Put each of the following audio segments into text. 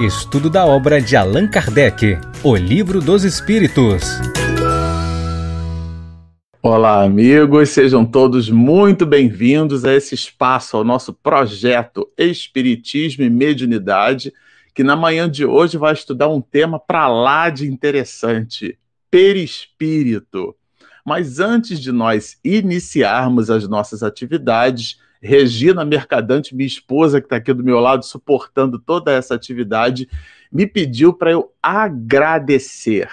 Estudo da obra de Allan Kardec, O Livro dos Espíritos. Olá, amigos, sejam todos muito bem-vindos a esse espaço, ao nosso projeto Espiritismo e Mediunidade, que na manhã de hoje vai estudar um tema para lá de interessante: perispírito. Mas antes de nós iniciarmos as nossas atividades, Regina Mercadante, minha esposa, que está aqui do meu lado, suportando toda essa atividade, me pediu para eu agradecer.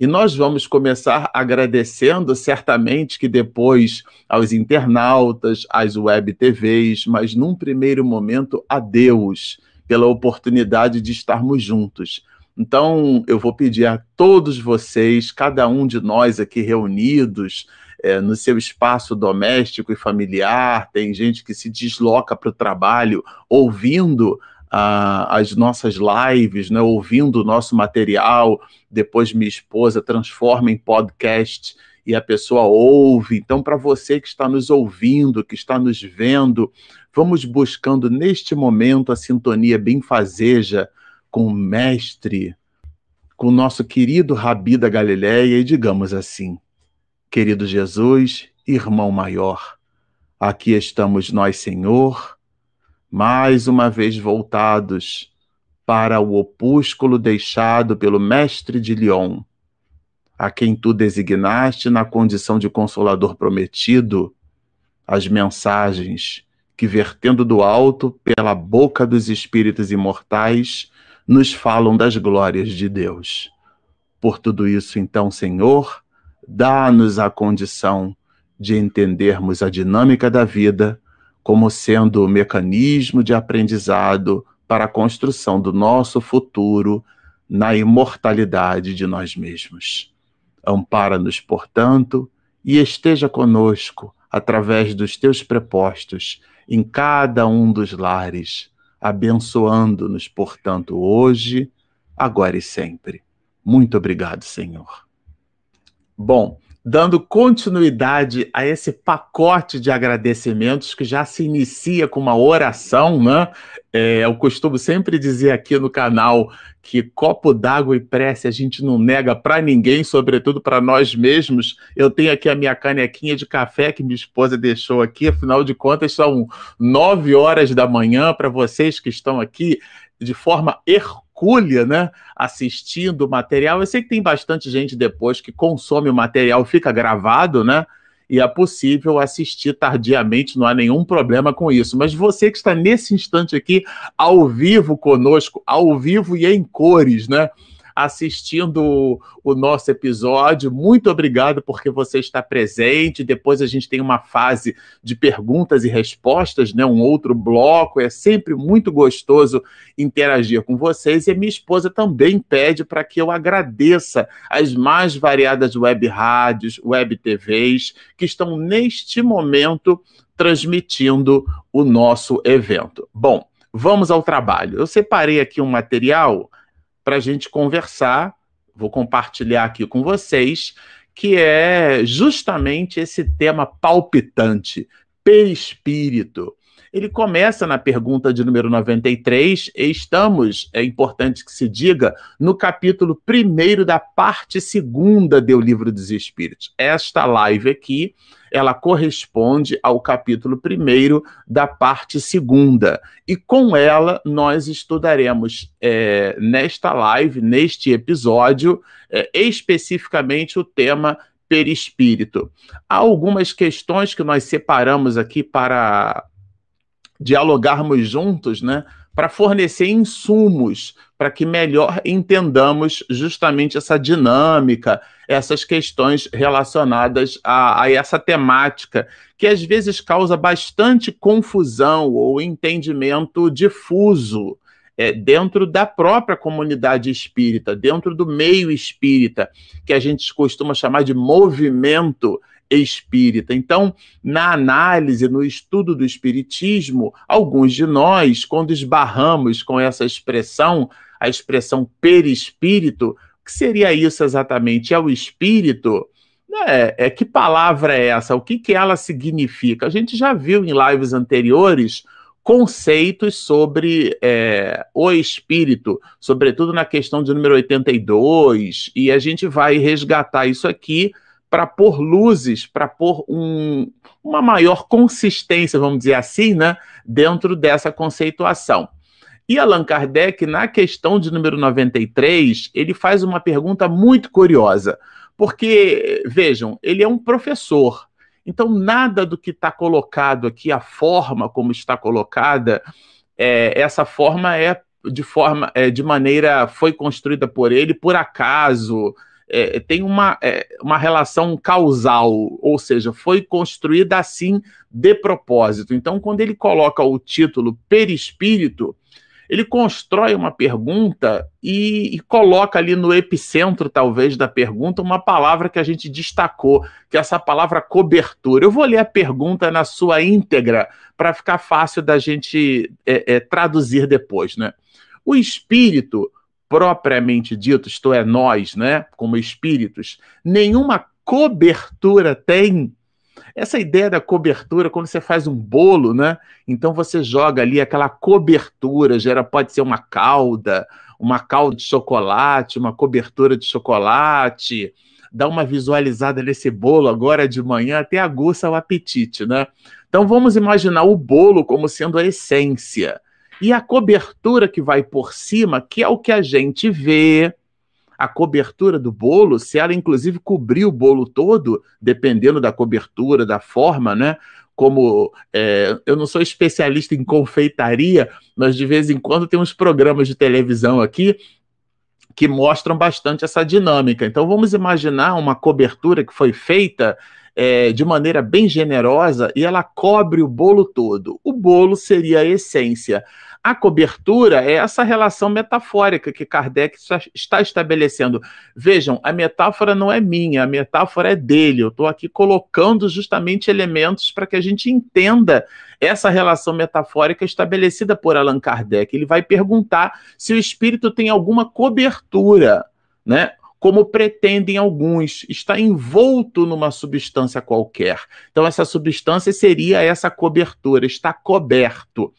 E nós vamos começar agradecendo, certamente, que depois aos internautas, às web TVs, mas num primeiro momento a Deus, pela oportunidade de estarmos juntos. Então, eu vou pedir a todos vocês, cada um de nós aqui reunidos, é, no seu espaço doméstico e familiar, tem gente que se desloca para o trabalho ouvindo ah, as nossas lives, né, ouvindo o nosso material, depois minha esposa transforma em podcast e a pessoa ouve. Então, para você que está nos ouvindo, que está nos vendo, vamos buscando neste momento a sintonia benfazeja com o Mestre, com o nosso querido Rabi da Galileia, e digamos assim: Querido Jesus, irmão maior, aqui estamos nós, Senhor, mais uma vez voltados para o opúsculo deixado pelo Mestre de Lyon, a quem tu designaste na condição de consolador prometido, as mensagens que, vertendo do alto pela boca dos espíritos imortais, nos falam das glórias de Deus. Por tudo isso, então, Senhor, dá-nos a condição de entendermos a dinâmica da vida como sendo o mecanismo de aprendizado para a construção do nosso futuro na imortalidade de nós mesmos. Ampara-nos, portanto, e esteja conosco através dos teus prepostos em cada um dos lares, abençoando-nos, portanto, hoje, agora e sempre. Muito obrigado, Senhor. Bom, dando continuidade a esse pacote de agradecimentos que já se inicia com uma oração, né? É, eu costumo sempre dizer aqui no canal que copo d'água e prece a gente não nega para ninguém, sobretudo para nós mesmos. Eu tenho aqui a minha canequinha de café que minha esposa deixou aqui, afinal de contas são nove horas da manhã para vocês que estão aqui de forma hercúlea, né, assistindo o material. Eu sei que tem bastante gente depois que consome o material, fica gravado, né? E é possível assistir tardiamente, não há nenhum problema com isso. Mas você que está nesse instante aqui, ao vivo conosco, ao vivo e em cores, né? Assistindo o nosso episódio. Muito obrigado porque você está presente. Depois a gente tem uma fase de perguntas e respostas, né? Um outro bloco. É sempre muito gostoso interagir com vocês. E a minha esposa também pede para que eu agradeça as mais variadas web rádios, web TVs que estão neste momento transmitindo o nosso evento. Bom, vamos ao trabalho. Eu separei aqui um material para a gente conversar. Vou compartilhar aqui com vocês, que é justamente esse tema palpitante, perispírito. Ele começa na pergunta de número 93, e estamos, é importante que se diga, no capítulo 1 da parte segunda do Livro dos Espíritos. Esta live aqui ela corresponde ao capítulo 1 da parte segunda. E com ela nós estudaremos é, nesta live, neste episódio, é, especificamente o tema perispírito. Há algumas questões que nós separamos aqui para dialogarmos juntos, né? Para fornecer insumos para que melhor entendamos justamente essa dinâmica, essas questões relacionadas a, a, essa temática, que às vezes causa bastante confusão ou entendimento difuso é, dentro da própria comunidade espírita, dentro do meio espírita, que a gente costuma chamar de movimento espírita. Então, na análise, no estudo do espiritismo, alguns de nós, quando esbarramos com essa expressão, a expressão perispírito, o que seria isso exatamente? É o espírito? É, é, que palavra é essa? O que, que ela significa? A gente já viu em lives anteriores conceitos sobre é, o espírito, sobretudo na questão de número 82, e a gente vai resgatar isso aqui para pôr luzes, para pôr um, uma maior consistência, vamos dizer assim, né, dentro dessa conceituação. E Allan Kardec, na questão de número 93, ele faz uma pergunta muito curiosa, porque, vejam, ele é um professor, então, nada do que está colocado aqui, a forma como está colocada, é, essa forma é de forma, é, de maneira, foi construída por ele por acaso, é, tem uma, é, uma relação causal, ou seja, foi construída assim de propósito. Então, quando ele coloca o título perispírito, ele constrói uma pergunta e, e, coloca ali no epicentro, talvez, da pergunta, uma palavra que a gente destacou, que é essa palavra cobertura. Eu vou ler a pergunta na sua íntegra para ficar fácil da gente é, é, traduzir depois, né? O espírito, propriamente dito, isto é, nós, né, como espíritos, nenhuma cobertura tem essa ideia da cobertura, quando você faz um bolo, né? Então você joga ali aquela cobertura, gera, pode ser uma calda, uma calda de chocolate, uma cobertura de chocolate, dá uma visualizada nesse bolo agora de manhã, até aguça o apetite, né? Então vamos imaginar o bolo como sendo a essência. E a cobertura que vai por cima, que é o que a gente vê, a cobertura do bolo, se ela inclusive cobrir o bolo todo, dependendo da cobertura, da forma, né? Como é, eu não sou especialista em confeitaria, mas de vez em quando tem uns programas de televisão aqui que mostram bastante essa dinâmica. Então vamos imaginar uma cobertura que foi feita é, de maneira bem generosa e ela cobre o bolo todo. O bolo seria a essência. A cobertura é essa relação metafórica que Kardec está estabelecendo. Vejam, a metáfora não é minha, a metáfora é dele. Eu estou aqui colocando justamente elementos para que a gente entenda essa relação metafórica estabelecida por Allan Kardec. Ele vai perguntar se o espírito tem alguma cobertura, né? Como pretendem alguns, está envolto numa substância qualquer. Então, essa substância seria essa cobertura, está coberto.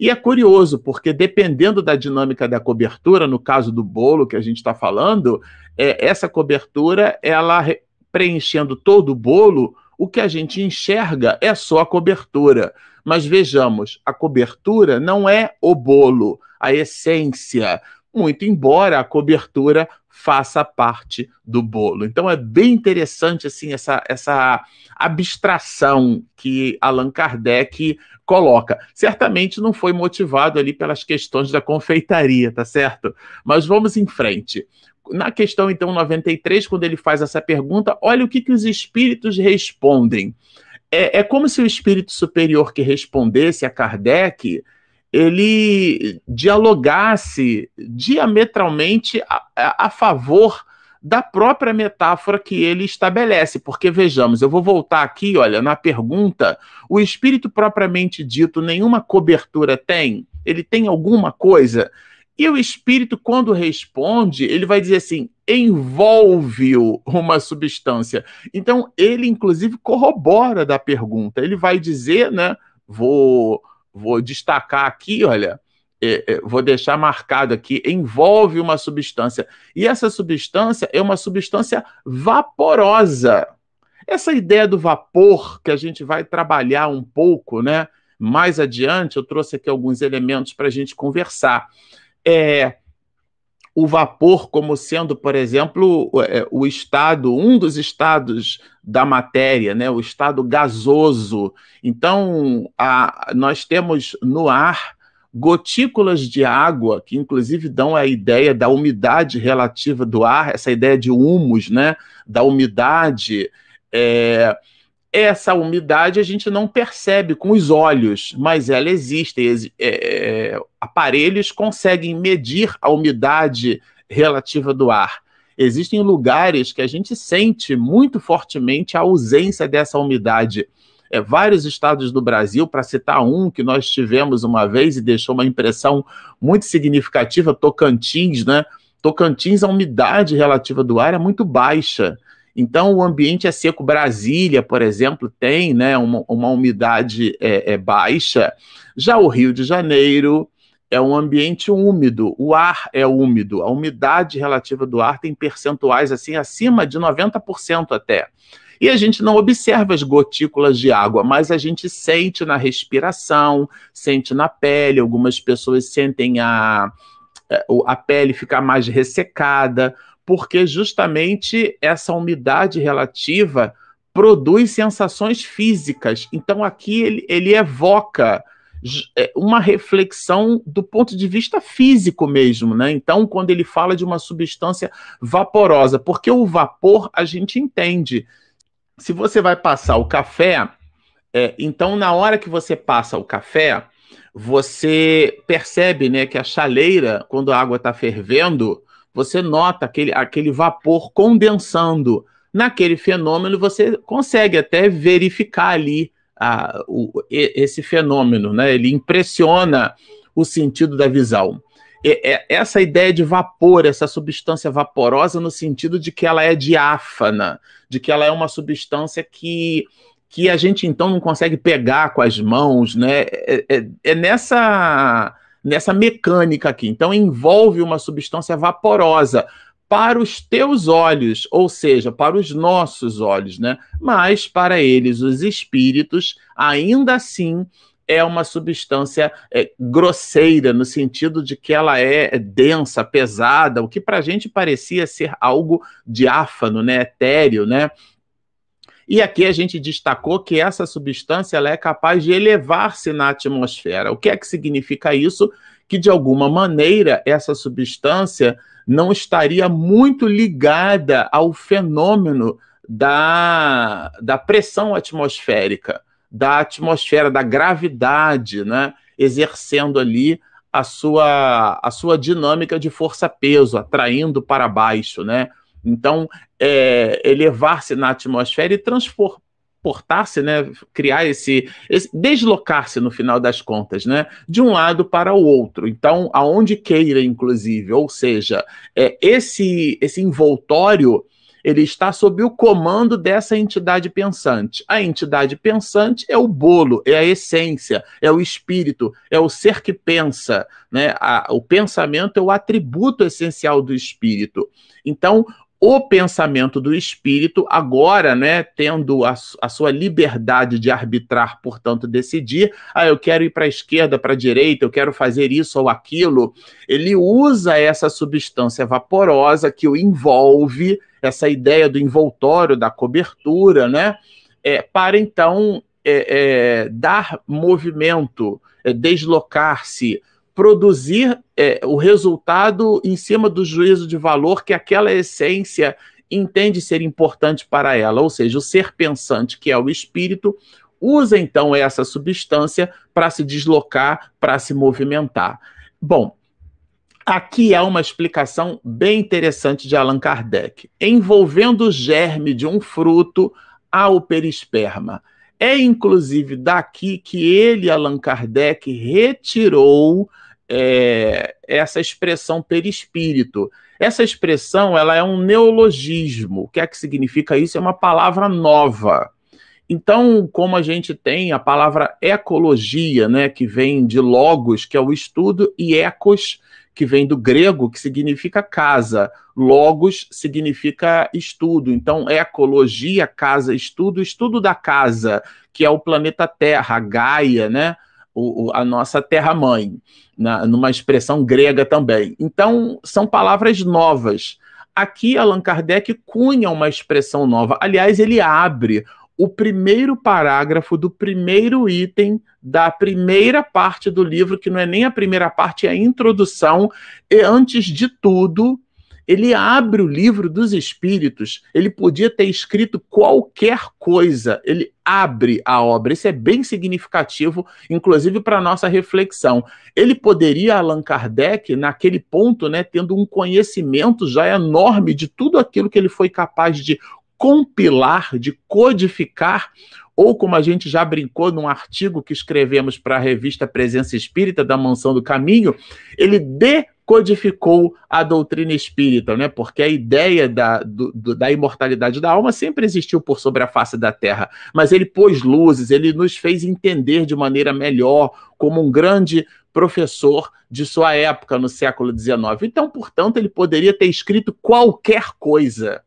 E é curioso, porque dependendo da dinâmica da cobertura, no caso do bolo que a gente está falando, é, essa cobertura, ela preenchendo todo o bolo, o que a gente enxerga é só a cobertura. Mas vejamos, a cobertura não é o bolo, a essência, muito embora a cobertura faça parte do bolo. Então é bem interessante assim essa, essa abstração que Allan Kardec coloca. Certamente não foi motivado ali pelas questões da confeitaria, tá certo? Mas vamos em frente. Na questão então 93, quando ele faz essa pergunta, olha o que, que os espíritos respondem. É, é como se o espírito superior que respondesse a Kardec ele dialogasse diametralmente a, a, favor da própria metáfora que ele estabelece. Porque vejamos, eu vou voltar aqui, olha, na pergunta: o espírito propriamente dito nenhuma cobertura tem? Ele tem alguma coisa? E o espírito, quando responde, ele vai dizer assim: envolve-o uma substância. Então, ele, inclusive, corrobora da pergunta. Ele vai dizer, né? Vou vou destacar aqui, olha, é, é, vou deixar marcado aqui, envolve uma substância. E essa substância é uma substância vaporosa. Essa ideia do vapor, que a gente vai trabalhar um pouco, né? Mais adiante, eu trouxe aqui alguns elementos para a gente conversar. É, o vapor como sendo, por exemplo, é, o estado, um dos estados da matéria, né, o estado gasoso. Então, a, nós temos no ar gotículas de água, que inclusive dão a ideia da umidade relativa do ar, essa ideia de humus, né, da umidade. É, essa umidade a gente não percebe com os olhos, mas ela existe. É, é, aparelhos conseguem medir a umidade relativa do ar. Existem lugares que a gente sente muito fortemente a ausência dessa umidade. É, vários estados do Brasil, para citar um que nós tivemos uma vez e deixou uma impressão muito significativa, Tocantins, né? Tocantins, a umidade relativa do ar é muito baixa. Então, o ambiente é seco. Brasília, por exemplo, tem né, uma, uma umidade é, é baixa. Já o Rio de Janeiro é um ambiente úmido, o ar é úmido, a umidade relativa do ar tem percentuais assim acima de 90% até. E a gente não observa as gotículas de água, mas a gente sente na respiração, sente na pele. Algumas pessoas sentem a, é, a pele ficar mais ressecada, porque justamente essa umidade relativa produz sensações físicas. Então aqui ele, ele evoca é, uma reflexão do ponto de vista físico mesmo, né? Então, quando ele fala de uma substância vaporosa, porque o vapor a gente entende. Se você vai passar o café, é, então na hora que você passa o café, você percebe, né, que a chaleira, quando a água está fervendo, você nota aquele, aquele vapor condensando. Naquele fenômeno, você consegue até verificar ali a, o, esse fenômeno, né? Ele impressiona o sentido da visão. E, é, essa ideia de vapor, essa substância vaporosa, no sentido de que ela é diáfana, de que ela é uma substância que, que a gente então não consegue pegar com as mãos, né? É, é, é nessa nessa mecânica aqui. Então envolve uma substância vaporosa, para os teus olhos, ou seja, para os nossos olhos, né? Mas para eles, os espíritos, ainda assim é uma substância é, grosseira, no sentido de que ela é densa, pesada, o que para a gente parecia ser algo diáfano, né? etéreo, né? E aqui a gente destacou que essa substância ela é capaz de elevar-se na atmosfera. O que é que significa isso? Que de alguma maneira essa substância não estaria muito ligada ao fenômeno da, da pressão atmosférica, da atmosfera, da gravidade, né? exercendo ali a sua, a sua dinâmica de força-peso, atraindo para baixo. Né? Então, é, elevar-se na atmosfera e transpor, transportar-se, né, criar esse, esse deslocar-se no final das contas, né, de um lado para o outro. Então, aonde queira, inclusive, ou seja, é, esse esse envoltório ele está sob o comando dessa entidade pensante. A entidade pensante é o bolo, é a essência, é o espírito, é o ser que pensa. Né? A, o pensamento é o atributo essencial do espírito. Então, o pensamento do espírito, agora, né, tendo a, a, sua liberdade de arbitrar, portanto, decidir, ah, eu quero ir para a esquerda, para a direita, eu quero fazer isso ou aquilo, ele usa essa substância vaporosa que o envolve, essa ideia do envoltório, da cobertura, né, é, para então é, é, dar movimento, é, deslocar-se, produzir é, o resultado em cima do juízo de valor que aquela essência entende ser importante para ela, ou seja, o ser pensante, que é o espírito, usa então essa substância para se deslocar, para se movimentar. Bom, aqui há uma explicação bem interessante de Allan Kardec. Envolvendo o germe de um fruto ao perisperma. É inclusive daqui que ele, Allan Kardec, retirou é, essa expressão perispírito. Essa expressão ela é um neologismo. O que é que significa isso? É uma palavra nova. Então, como a gente tem a palavra ecologia, né, que vem de logos, que é o estudo, e ecos, que vem do grego, que significa casa. Logos significa estudo. Então, ecologia, casa, estudo, estudo da casa, que é o planeta Terra, Gaia, né? O, a nossa terra-mãe, numa expressão grega também. Então, são palavras novas. Aqui, Allan Kardec cunha uma expressão nova. Aliás, ele abre o primeiro parágrafo do primeiro item da primeira parte do livro, que não é nem a primeira parte, é a introdução, e antes de tudo, ele abre o livro dos espíritos, ele podia ter escrito qualquer coisa, ele abre a obra. Isso é bem significativo, inclusive para a nossa reflexão. Ele poderia, Allan Kardec, naquele ponto, né, tendo um conhecimento já enorme de tudo aquilo que ele foi capaz de compilar, de codificar, ou como a gente já brincou num artigo que escrevemos para a revista Presença Espírita da Mansão do Caminho, ele de codificou a doutrina espírita, né? Porque a ideia da, do, da imortalidade da alma sempre existiu por sobre a face da Terra, mas ele pôs luzes, ele nos fez entender de maneira melhor, como um grande professor de sua época no século XIX. Então, portanto, ele poderia ter escrito qualquer coisa.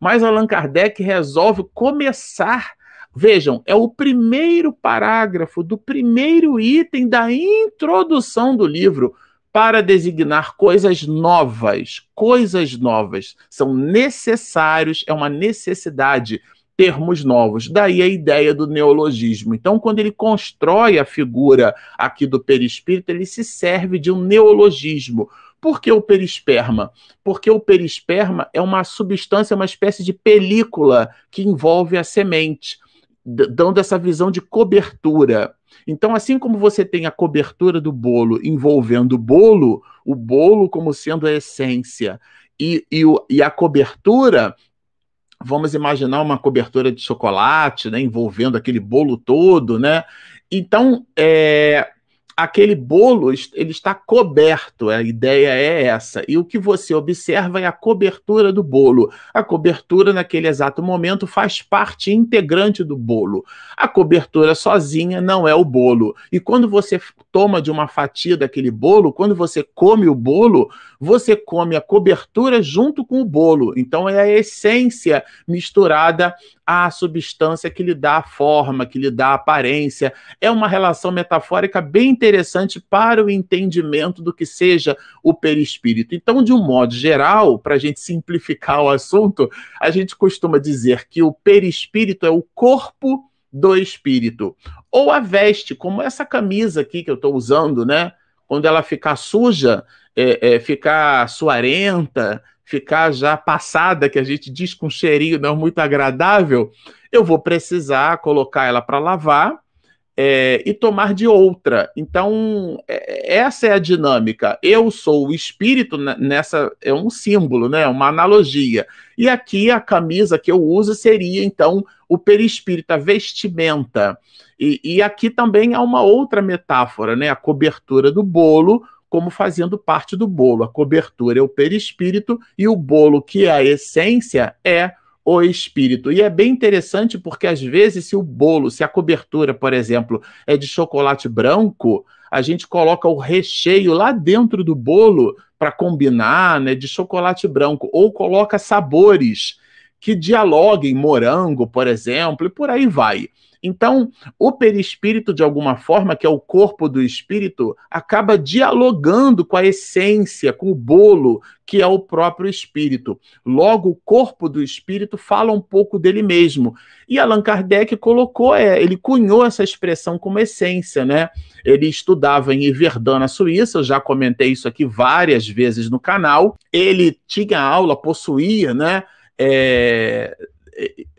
Mas Allan Kardec resolve começar Vejam, é o primeiro parágrafo do primeiro item da introdução do livro para designar coisas novas, coisas novas. São necessários, é uma necessidade termos novos. Daí a ideia do neologismo. Então, quando ele constrói a figura aqui do perispírito, ele se serve de um neologismo. Por que o perisperma? Porque o perisperma é uma substância, uma espécie de película que envolve a semente dando essa visão de cobertura. Então, assim como você tem a cobertura do bolo envolvendo o bolo, o bolo como sendo a essência, e, e, e a cobertura, vamos imaginar uma cobertura de chocolate, né, envolvendo aquele bolo todo, né? Então, é, aquele bolo ele está coberto, a ideia é essa. E o que você observa é a cobertura do bolo. A cobertura, naquele exato momento, faz parte integrante do bolo. A cobertura sozinha não é o bolo. E quando você toma de uma fatia daquele bolo, quando você come o bolo, você come a cobertura junto com o bolo. Então é a essência misturada à substância que lhe dá a forma, que lhe dá a aparência. É uma relação metafórica bem interessante para o entendimento do que seja o perispírito. Então, de um modo geral, para a gente simplificar o assunto, a gente costuma dizer que o perispírito é o corpo do espírito. Ou a veste, como essa camisa aqui que eu estou usando, né? Quando ela ficar suja, é, é, ficar suarenta, ficar já passada, que a gente diz com cheirinho não muito agradável, eu vou precisar colocar ela para lavar é, e tomar de outra. Então, é, essa é a dinâmica. Eu sou o espírito nessa, é um símbolo, né? uma analogia. E aqui a camisa que eu uso seria, então, o perispírito, a vestimenta. E, e aqui também há uma outra metáfora, né? a cobertura do bolo como fazendo parte do bolo. A cobertura é o perispírito e o bolo, que é a essência, é o espírito. E é bem interessante porque, às vezes, se o bolo, se a cobertura, por exemplo, é de chocolate branco, a gente coloca o recheio lá dentro do bolo para combinar, né, de chocolate branco, ou coloca sabores que dialoguem, morango, por exemplo, e por aí vai. Então, o perispírito, de alguma forma, que é o corpo do espírito, acaba dialogando com a essência, com o bolo, que é o próprio espírito. Logo, o corpo do espírito fala um pouco dele mesmo. E Allan Kardec colocou, é, ele cunhou essa expressão como essência, né? Ele estudava em Yverdun, na Suíça, eu já comentei isso aqui várias vezes no canal. Ele tinha aula, possuía, né? É,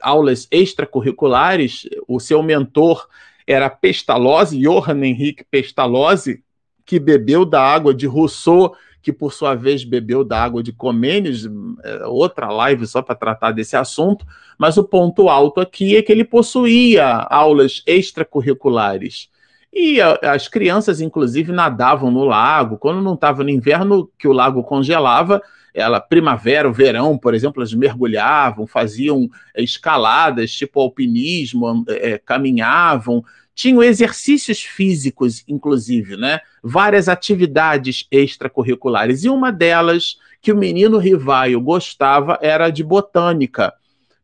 aulas extracurriculares, o seu mentor era Pestalozzi, Johann Henrique Pestalozzi, que bebeu da água de Rousseau, que por sua vez bebeu da água de Comênios, é, outra live só para tratar desse assunto, mas o ponto alto aqui é que ele possuía aulas extracurriculares. E as crianças, inclusive, nadavam no lago. Quando não estava no inverno, que o lago congelava, ela primavera, o verão, por exemplo, elas mergulhavam, faziam é, escaladas, tipo alpinismo, é, caminhavam, tinham exercícios físicos, inclusive, né? Várias atividades extracurriculares. E uma delas que o menino Rivaio gostava era de botânica.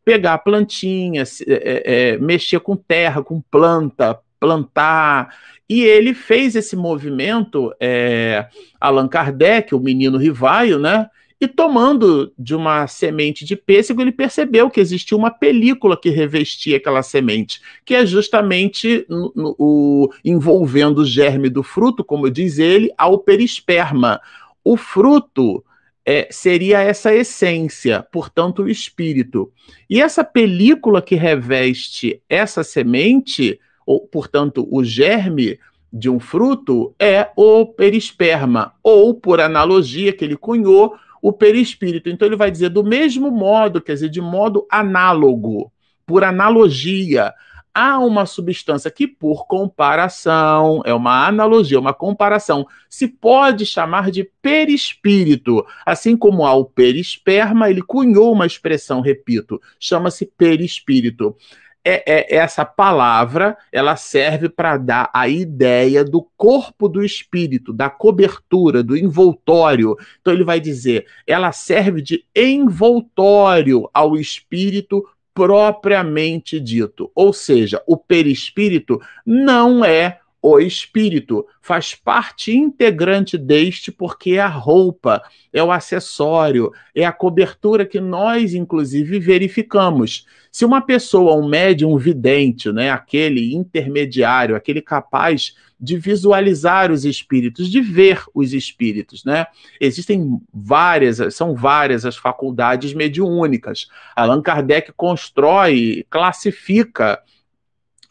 Pegar plantinhas, é, é, mexer com terra, com planta, plantar. E ele fez esse movimento, é, Allan Kardec, o menino Rivaio, né? E tomando de uma semente de pêssego, ele percebeu que existia uma película que revestia aquela semente, que é justamente o envolvendo o germe do fruto, como diz ele, ao perisperma. O fruto é, seria essa essência, portanto, o espírito. E essa película que reveste essa semente, ou, portanto, o germe de um fruto, é o perisperma, ou, por analogia que ele cunhou, o perispírito. Então ele vai dizer do mesmo modo, quer dizer, de modo análogo, por analogia, há uma substância que, por comparação, é uma analogia, uma comparação, se pode chamar de perispírito. Assim como há o perisperma, ele cunhou uma expressão, repito, chama-se perispírito é, é, essa palavra ela serve para dar a ideia do corpo do espírito, da cobertura, do envoltório. Então ele vai dizer, ela serve de envoltório ao espírito propriamente dito. Ou seja, o perispírito não é o espírito faz parte integrante deste, porque é a roupa, é o acessório, é a cobertura que nós, inclusive, verificamos. Se uma pessoa, um médium vidente, né, aquele intermediário, aquele capaz de visualizar os espíritos, de ver os espíritos, né? Existem várias, são várias as faculdades mediúnicas. Allan Kardec constrói, classifica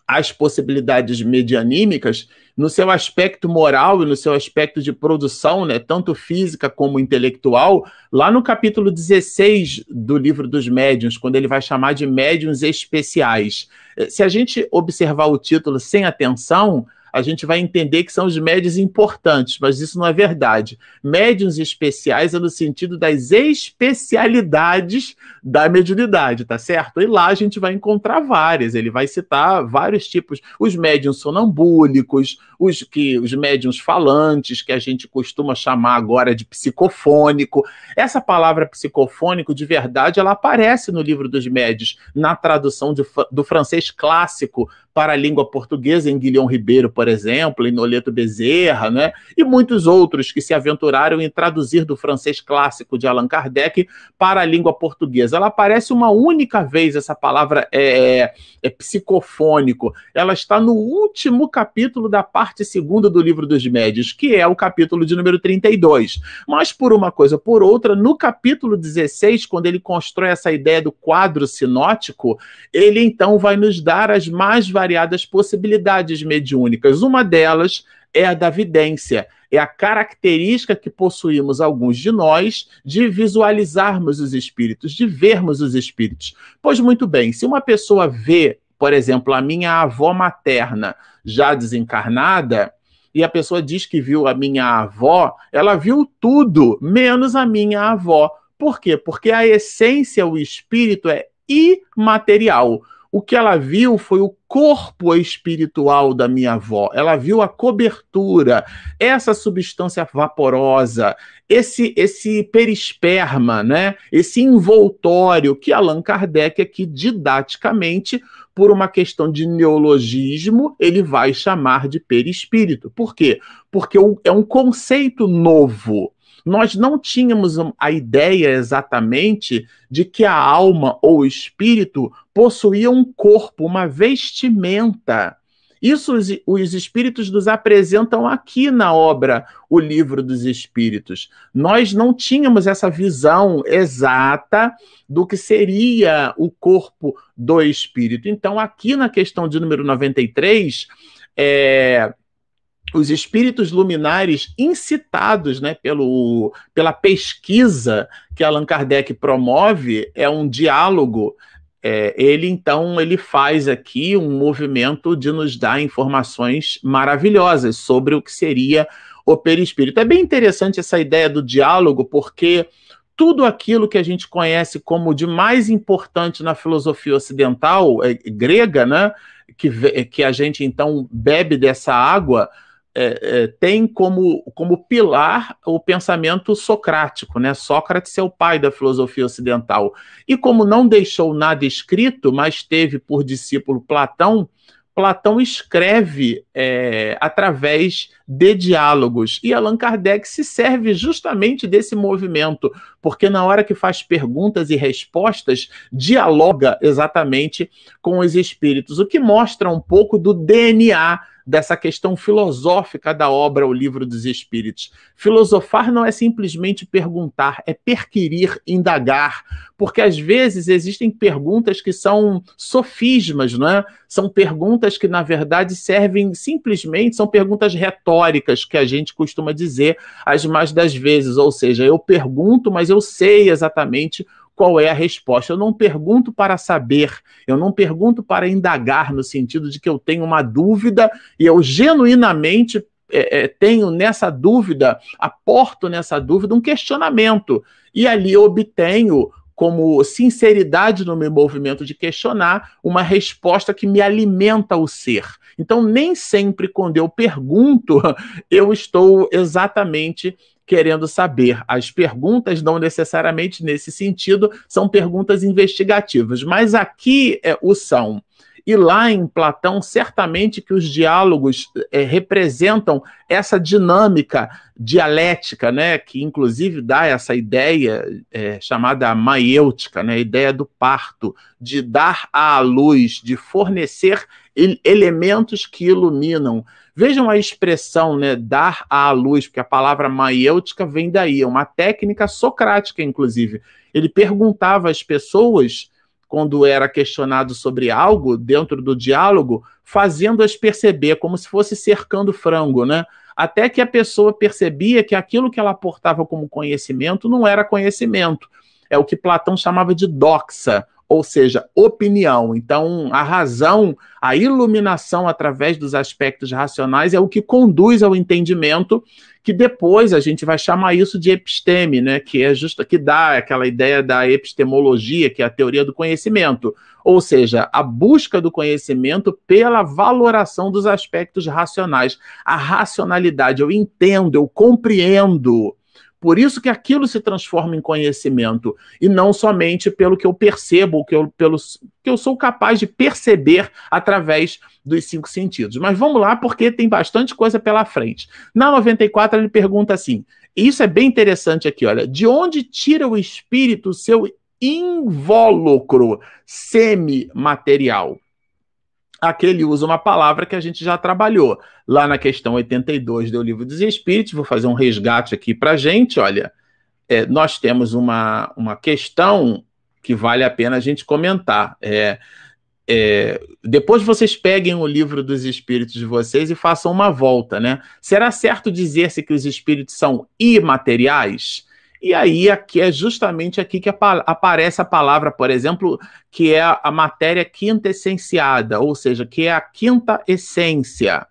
as possibilidades medianímicas no seu aspecto moral e no seu aspecto de produção, né, tanto física como intelectual, lá no capítulo 16 do livro dos médiuns, quando ele vai chamar de médiuns especiais. Se a gente observar o título sem atenção, a gente vai entender que são os médios importantes, mas isso não é verdade. Médiuns especiais é no sentido das especialidades da mediunidade, tá certo? E lá a gente vai encontrar várias. Ele vai citar vários tipos, os médiums sonambúlicos, os que os médiums falantes, que a gente costuma chamar agora de psicofônico. Essa palavra psicofônico, de verdade, ela aparece no livro dos médios, na tradução de, do francês clássico para a língua portuguesa, em Guilhom Ribeiro, por exemplo, em Noleto Bezerra, né? e muitos outros que se aventuraram em traduzir do francês clássico de Allan Kardec para a língua portuguesa. Ela aparece uma única vez, essa palavra é, é, é psicofônico. Ela está no último capítulo da parte segunda do livro dos médios, que é o capítulo de número 32. Mas por uma coisa por outra, no capítulo 16, quando ele constrói essa ideia do quadro sinótico, ele então vai nos dar as mais variadas possibilidades mediúnicas. Uma delas é a da vidência. É a característica que possuímos alguns de nós de visualizarmos os espíritos, de vermos os espíritos. Pois muito bem, se uma pessoa vê, por exemplo, a minha avó materna já desencarnada, e a pessoa diz que viu a minha avó, ela viu tudo, menos a minha avó. Por quê? Porque a essência, o espírito é imaterial. O que ela viu foi o corpo espiritual da minha avó. Ela viu a cobertura, essa substância vaporosa, esse esse perisperma, né? Esse envoltório que Allan Kardec aqui didaticamente por uma questão de neologismo, ele vai chamar de perispírito. Por quê? Porque é um conceito novo nós não tínhamos a ideia exatamente de que a alma ou o espírito possuía um corpo, uma vestimenta. Isso os, os, espíritos nos apresentam aqui na obra O Livro dos Espíritos. Nós não tínhamos essa visão exata do que seria o corpo do espírito. Então, aqui na questão de número 93, é, os espíritos luminares incitados né, pelo, pela pesquisa que Allan Kardec promove é um diálogo. É, ele então ele faz aqui um movimento de nos dar informações maravilhosas sobre o que seria o perispírito. É bem interessante essa ideia do diálogo, porque tudo aquilo que a gente conhece como de mais importante na filosofia ocidental, é, grega, né, que, que a gente então bebe dessa água, é, é, tem como, como pilar o pensamento socrático, né? Sócrates é o pai da filosofia ocidental. E como não deixou nada escrito, mas teve por discípulo Platão, Platão escreve é, através de diálogos. E Allan Kardec se serve justamente desse movimento, porque na hora que faz perguntas e respostas, dialoga exatamente com os espíritos, o que mostra um pouco do DNA dessa questão filosófica da obra O Livro dos Espíritos. Filosofar não é simplesmente perguntar, é perquirir, indagar, porque às vezes existem perguntas que são sofismas, não é? São perguntas que, na verdade, servem simplesmente, são perguntas retóricas que a gente costuma dizer as mais das vezes, ou seja, eu pergunto, mas eu sei exatamente qual é a resposta. Eu não pergunto para saber, eu não pergunto para indagar, no sentido de que eu tenho uma dúvida e eu genuinamente é, é, tenho nessa dúvida, aporto nessa dúvida um questionamento. E ali eu obtenho como sinceridade no meu movimento de questionar, uma resposta que me alimenta o ser. Então, nem sempre quando eu pergunto, eu estou exatamente querendo saber. As perguntas, não necessariamente nesse sentido, são perguntas investigativas, mas aqui é, o são. E lá em Platão, certamente que os diálogos é, representam essa dinâmica dialética, né, que inclusive dá essa ideia é, chamada maiêutica, né, a ideia do parto, de dar à luz, de fornecer elementos que iluminam. Vejam a expressão, né, dar à luz, porque a palavra maiêutica vem daí, é uma técnica socrática, inclusive. Ele perguntava às pessoas quando era questionado sobre algo dentro do diálogo, fazendo-as perceber, como se fosse cercando frango, né? Até que a pessoa percebia que aquilo que ela aportava como conhecimento não era conhecimento. É o que Platão chamava de doxa, ou seja, opinião. Então, a razão, a iluminação através dos aspectos racionais é o que conduz ao entendimento, que depois a gente vai chamar isso de episteme, né, que é justo que dá aquela ideia da epistemologia, que é a teoria do conhecimento, ou seja, a busca do conhecimento pela valoração dos aspectos racionais. A racionalidade, eu entendo, eu compreendo por isso que aquilo se transforma em conhecimento, e não somente pelo que eu percebo, que eu, pelo que eu sou capaz de perceber através dos cinco sentidos. Mas vamos lá, porque tem bastante coisa pela frente. Na 94, ele pergunta assim: isso é bem interessante aqui, olha, de onde tira o espírito seu invólucro semimaterial? Aqui ele usa uma palavra que a gente já trabalhou lá na questão 82 do Livro dos Espíritos. Vou fazer um resgate aqui para a gente. Olha, é, nós temos uma, uma questão que vale a pena a gente comentar. É, é, depois vocês peguem o livro dos espíritos de vocês e façam uma volta, né? Será certo dizer-se que os espíritos são imateriais? E aí, aqui é justamente aqui que aparece a palavra, por exemplo, que é a matéria quinta essenciada, ou seja, que é a quinta essência.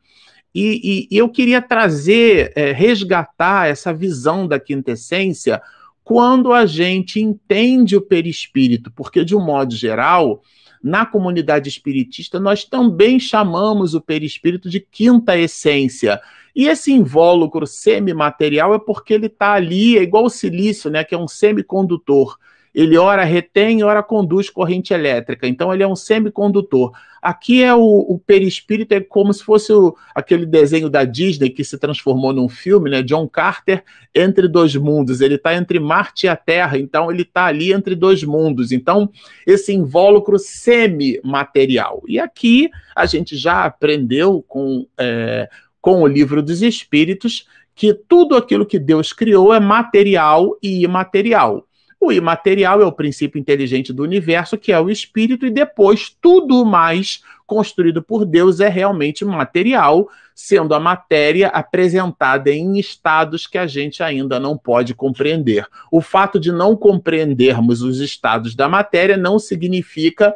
E, e, e eu queria trazer, é, resgatar essa visão da quinta essência quando a gente entende o perispírito, porque, de um modo geral, na comunidade espiritista, nós também chamamos o perispírito de quinta essência. E esse invólucro semimaterial é porque ele está ali, é igual o silício, né, que é um semicondutor. Ele ora retém, ora conduz corrente elétrica. Então ele é um semicondutor. Aqui é o, o perispírito, é como se fosse o, aquele desenho da Disney que se transformou num filme, né? John Carter entre dois mundos. Ele está entre Marte e a Terra, então ele está ali entre dois mundos. Então, esse invólucro semimaterial. E aqui a gente já aprendeu com. É, com o livro dos Espíritos que tudo aquilo que Deus criou é material e imaterial. O imaterial é o princípio inteligente do universo, que é o espírito, e depois tudo mais construído por Deus é realmente material, sendo a matéria apresentada em estados que a gente ainda não pode compreender. O fato de não compreendermos os estados da matéria não significa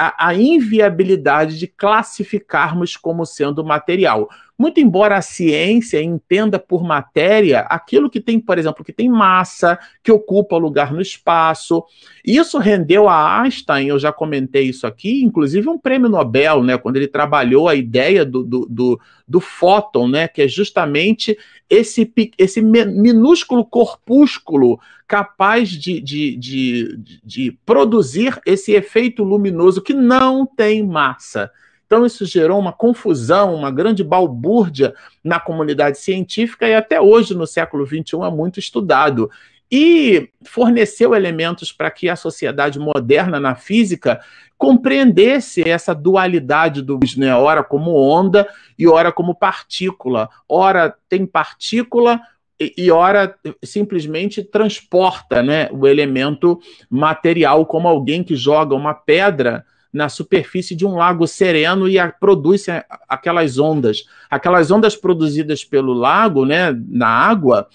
a, a inviabilidade de classificarmos como sendo material. Muito embora a ciência entenda por matéria aquilo que tem, por exemplo, que tem massa, que ocupa lugar no espaço. Isso rendeu a Einstein, eu já comentei isso aqui, inclusive um prêmio Nobel, né, quando ele trabalhou a ideia do, do, do, do fóton, né, que é justamente esse, esse minúsculo corpúsculo capaz de, de, de, de produzir esse efeito luminoso que não tem massa. Então, isso gerou uma confusão, uma grande balbúrdia na comunidade científica e até hoje, no século XXI, é muito estudado. E forneceu elementos para que a sociedade moderna na física compreendesse essa dualidade do né? ora como onda e ora como partícula. Ora tem partícula, e ora simplesmente transporta né, o elemento material, como alguém que joga uma pedra na superfície de um lago sereno e a, produz aquelas ondas. Aquelas ondas produzidas pelo lago, né, na água,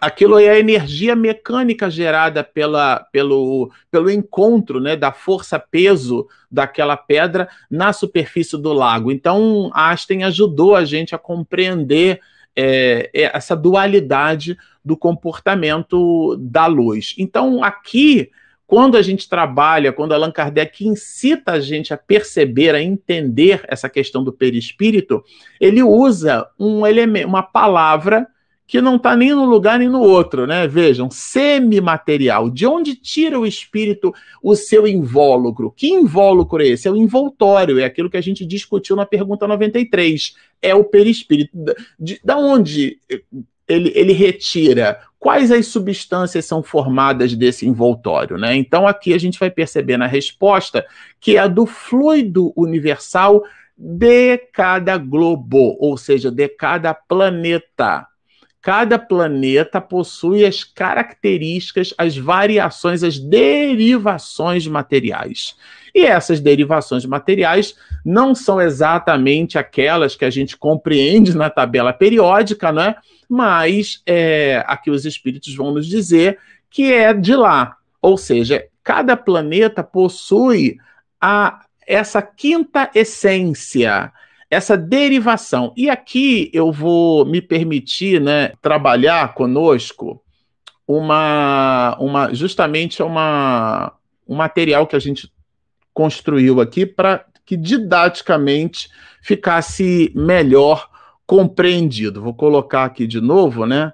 aquilo é a energia mecânica gerada pela, pelo, pelo encontro né, da força-peso daquela pedra na superfície do lago. Então, Einstein ajudou a gente a compreender é, é essa dualidade do comportamento da luz. Então, aqui, quando a gente trabalha, quando Allan Kardec incita a gente a perceber, a entender essa questão do perispírito, ele usa um elemento, uma palavra que não está nem num lugar nem no outro, né? Vejam, semimaterial. De onde tira o espírito o seu invólucro? Que invólucro é esse? É o envoltório, é aquilo que a gente discutiu na pergunta 93. É o perispírito. De, da onde ele, ele retira? Quais as substâncias são formadas desse envoltório, né? Então aqui a gente vai perceber na resposta que é do fluido universal de cada globo, ou seja, de cada planeta. Cada planeta possui as características, as variações, as derivações materiais. E essas derivações materiais não são exatamente aquelas que a gente compreende na tabela periódica, né? Mas é, aqui os espíritos vão nos dizer que é de lá. Ou seja, cada planeta possui a, essa quinta essência essa derivação. E aqui eu vou me permitir né, trabalhar conosco uma, uma justamente uma, um material que a gente construiu aqui para que didaticamente ficasse melhor compreendido. Vou colocar aqui de novo, né?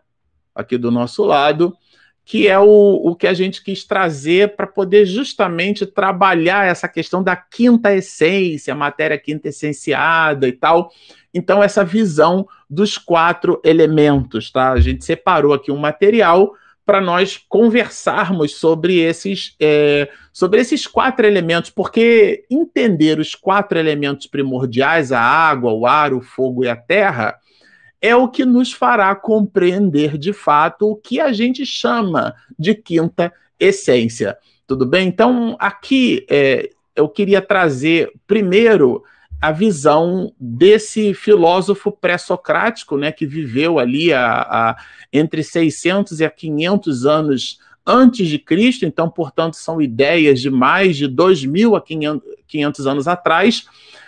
Aqui do nosso lado que é o, o que a gente quis trazer para poder justamente trabalhar essa questão da quinta essência, matéria quinta essenciada e tal. Então, essa visão dos quatro elementos, tá? A gente separou aqui um material para nós conversarmos sobre esses, é, sobre esses quatro elementos, porque entender os quatro elementos primordiais, a água, o ar, o fogo e a terra, é o que nos fará compreender de fato o que a gente chama de quinta essência. Tudo bem? Então, aqui é, eu queria trazer primeiro a visão desse filósofo pré-socrático, né, que viveu ali a, a, entre 600 e a 500 anos antes de Cristo, então, portanto, são ideias de mais de 2.000 a 500 anos atrás,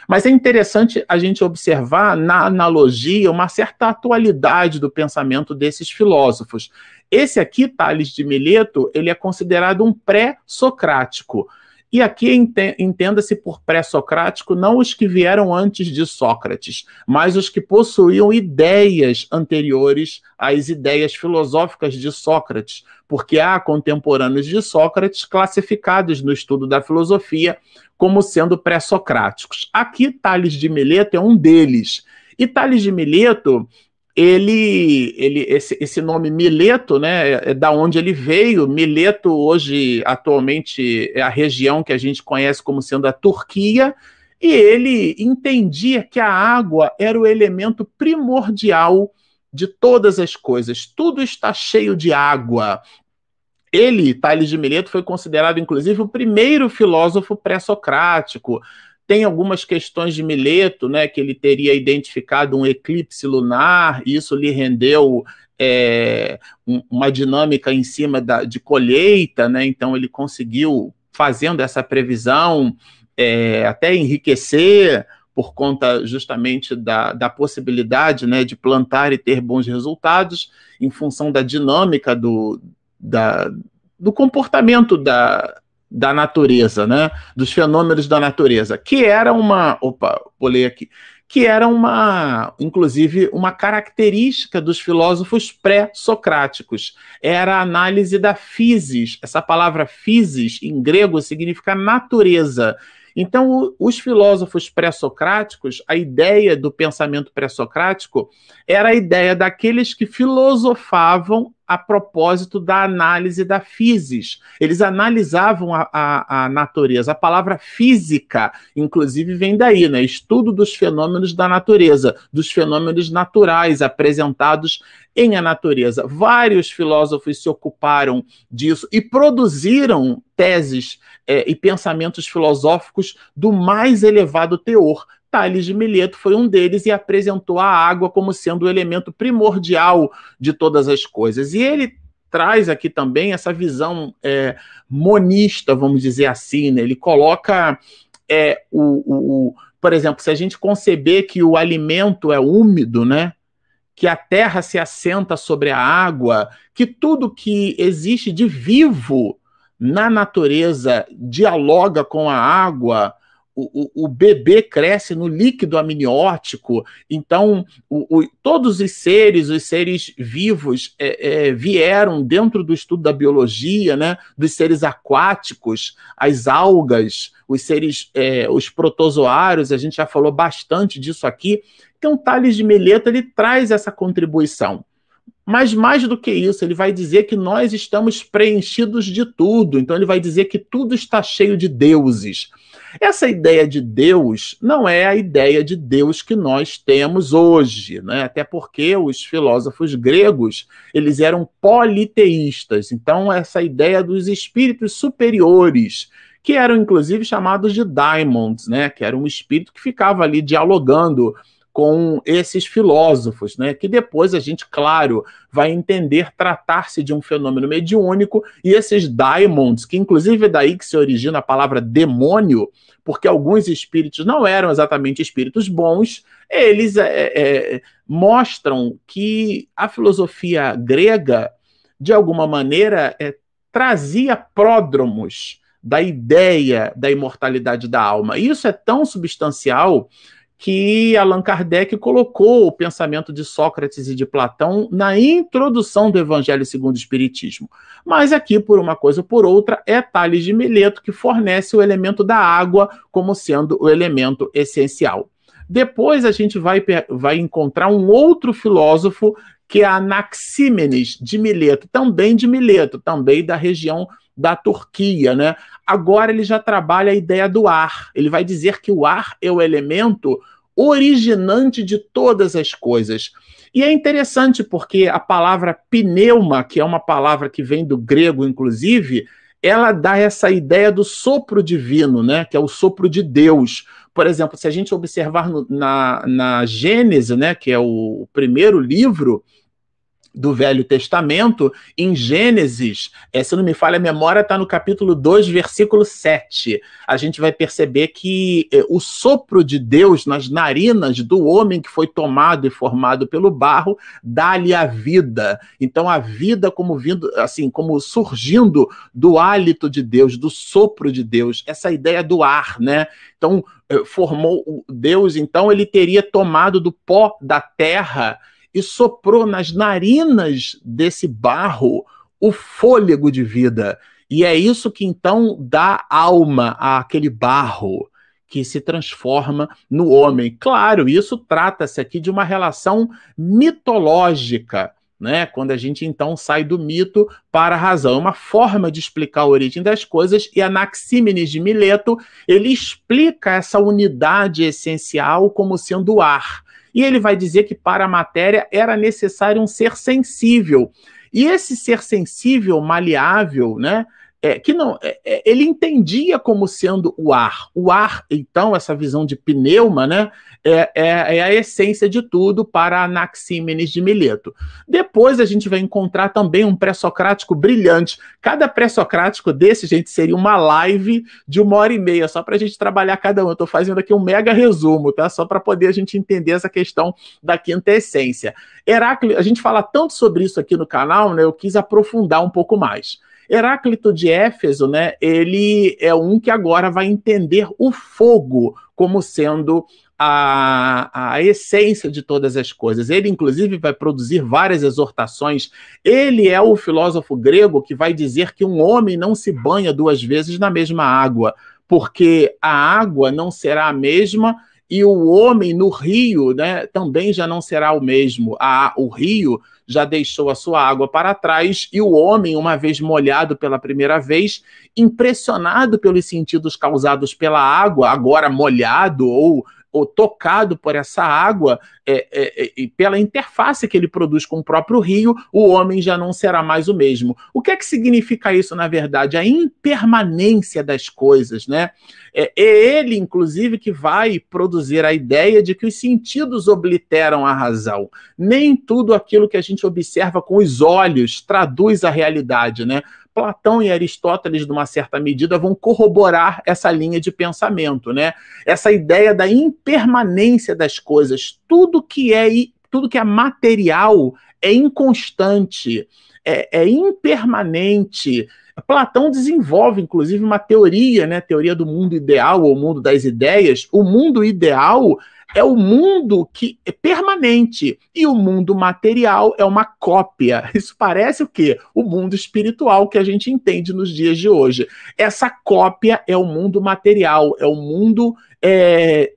mas é interessante a gente observar na analogia uma certa atualidade do pensamento desses filósofos. Esse aqui, Tales de Mileto, ele é considerado um pré-socrático. E aqui entenda-se por pré-socrático não os que vieram antes de Sócrates, mas os que possuíam ideias anteriores às ideias filosóficas de Sócrates, porque há contemporâneos de Sócrates classificados no estudo da filosofia como sendo pré-socráticos. Aqui, Tales de Mileto é um deles. E Tales de Mileto ele, ele esse, esse nome Mileto, né, é, é da onde ele veio. Mileto hoje atualmente é a região que a gente conhece como sendo a Turquia, e ele entendia que a água era o elemento primordial de todas as coisas. Tudo está cheio de água. Ele, Tales de Mileto, foi considerado inclusive o primeiro filósofo pré-socrático tem algumas questões de Mileto, né, que ele teria identificado um eclipse lunar, e isso lhe rendeu é, um, uma dinâmica em cima da, de colheita, né, então ele conseguiu, fazendo essa previsão, é, até enriquecer por conta justamente da, da possibilidade né, de plantar e ter bons resultados, em função da dinâmica do, da, do comportamento da, da natureza, né? Dos fenômenos da natureza, que era uma, opa, vou ler aqui, que era uma, inclusive, uma característica dos filósofos pré-socráticos. Era a análise da physis. Essa palavra physis em grego significa natureza. Então, os filósofos pré-socráticos, a ideia do pensamento pré-socrático era a ideia daqueles que filosofavam a propósito da análise da physis. Eles analisavam a, a, a, natureza. A palavra física, inclusive, vem daí, né? Estudo dos fenômenos da natureza, dos fenômenos naturais apresentados em a natureza. Vários filósofos se ocuparam disso e produziram teses é, e pensamentos filosóficos do mais elevado teor Tales de Mileto foi um deles e apresentou a água como sendo o elemento primordial de todas as coisas. E ele traz aqui também essa visão é, monista, vamos dizer assim, né? ele coloca é, o, o, o, por exemplo, se a gente conceber que o alimento é úmido, né? que a terra se assenta sobre a água, que tudo que existe de vivo na natureza dialoga com a água, o, o, bebê cresce no líquido amniótico, então o, o, todos os seres, os seres vivos, é, é, vieram dentro do estudo da biologia, né, dos seres aquáticos, as algas, os seres, é, os protozoários, a gente já falou bastante disso aqui. Então, Tales de Mileto ele traz essa contribuição. Mas mais do que isso, ele vai dizer que nós estamos preenchidos de tudo. Então, ele vai dizer que tudo está cheio de deuses. Essa ideia de Deus não é a ideia de Deus que nós temos hoje, né? até porque os filósofos gregos eles eram politeístas. Então, essa ideia dos espíritos superiores, que eram inclusive chamados de daimons, né? que era um espírito que ficava ali dialogando com esses filósofos, né? Que depois a gente, claro, vai entender tratar-se de um fenômeno mediúnico e esses daimons, que inclusive é daí que se origina a palavra demônio, porque alguns espíritos não eram exatamente espíritos bons, eles é, é, mostram que a filosofia grega, de alguma maneira, é, trazia pródromos da ideia da imortalidade da alma. Isso é tão substancial que Allan Kardec colocou o pensamento de Sócrates e de Platão na introdução do Evangelho segundo o Espiritismo. Mas aqui, por uma coisa ou por outra, é Tales de Mileto que fornece o elemento da água como sendo o elemento essencial. Depois a gente vai, vai encontrar um outro filósofo que é Anaxímenes de Mileto, também de Mileto, também da região da Turquia, né? Agora ele já trabalha a ideia do ar. Ele vai dizer que o ar é o elemento originante de todas as coisas. E é interessante porque a palavra pneuma, que é uma palavra que vem do grego, inclusive, ela dá essa ideia do sopro divino, né? Que é o sopro de Deus. Por exemplo, se a gente observar no, na, na Gênese, né? Que é o primeiro livro, do Velho Testamento, em Gênesis, é, se não me falha a memória, está no capítulo 2, versículo 7. A gente vai perceber que é, o sopro de Deus nas narinas do homem que foi tomado e formado pelo barro dá-lhe a vida. Então, a vida como vindo, assim, como surgindo do hálito de Deus, do sopro de Deus, essa ideia do ar, né? Então, é, formou Deus, então ele teria tomado do pó da terra e soprou nas narinas desse barro o fôlego de vida. E é isso que então dá alma àquele barro que se transforma no homem. Claro, isso trata-se aqui de uma relação mitológica, né? Quando a gente então sai do mito para a razão, é uma forma de explicar a origem das coisas e Anaxímenes de Mileto, ele explica essa unidade essencial como sendo o ar. E ele vai dizer que para a matéria era necessário um ser sensível. E esse ser sensível, maleável, né? É, que não, é, é, ele entendia como sendo o ar. O ar, então, essa visão de pneuma, né, é, é, é a essência de tudo para Anaxímenes de Mileto. Depois a gente vai encontrar também um pré-socrático brilhante. Cada pré-socrático desse, gente, seria uma live de uma hora e meia, só para a gente trabalhar cada um. Eu estou fazendo aqui um mega resumo, tá? Só para poder a gente entender essa questão da quinta essência. Heráclito, a gente fala tanto sobre isso aqui no canal, né? Eu quis aprofundar um pouco mais. Heráclito de Éfeso, né, ele é um que agora vai entender o fogo como sendo a, a essência de todas as coisas. Ele, inclusive, vai produzir várias exortações. Ele é o filósofo grego que vai dizer que um homem não se banha duas vezes na mesma água, porque a água não será a mesma e o homem no rio né, também já não será o mesmo. A, o rio já deixou a sua água para trás, e o homem, uma vez molhado pela primeira vez, impressionado pelos sentidos causados pela água, agora molhado ou, ou tocado por essa água é, é, e pela interface que ele produz com o próprio rio, o homem já não será mais o mesmo. O que é que significa isso, na verdade? A impermanência das coisas, né? É, é ele, inclusive, que vai produzir a ideia de que os sentidos obliteram a razão. Nem tudo aquilo que a gente observa com os olhos traduz a realidade, né? Platão e Aristóteles, de uma certa medida, vão corroborar essa linha de pensamento, né? Essa ideia da impermanência das coisas. Tudo que é tudo que é material é inconstante, é, é impermanente. Platão desenvolve, inclusive, uma teoria, né? Teoria do mundo ideal ou mundo das ideias. O mundo ideal é o mundo que é permanente e o mundo material é uma cópia. Isso parece o quê? O mundo espiritual que a gente entende nos dias de hoje. Essa cópia é o mundo material, é o mundo é,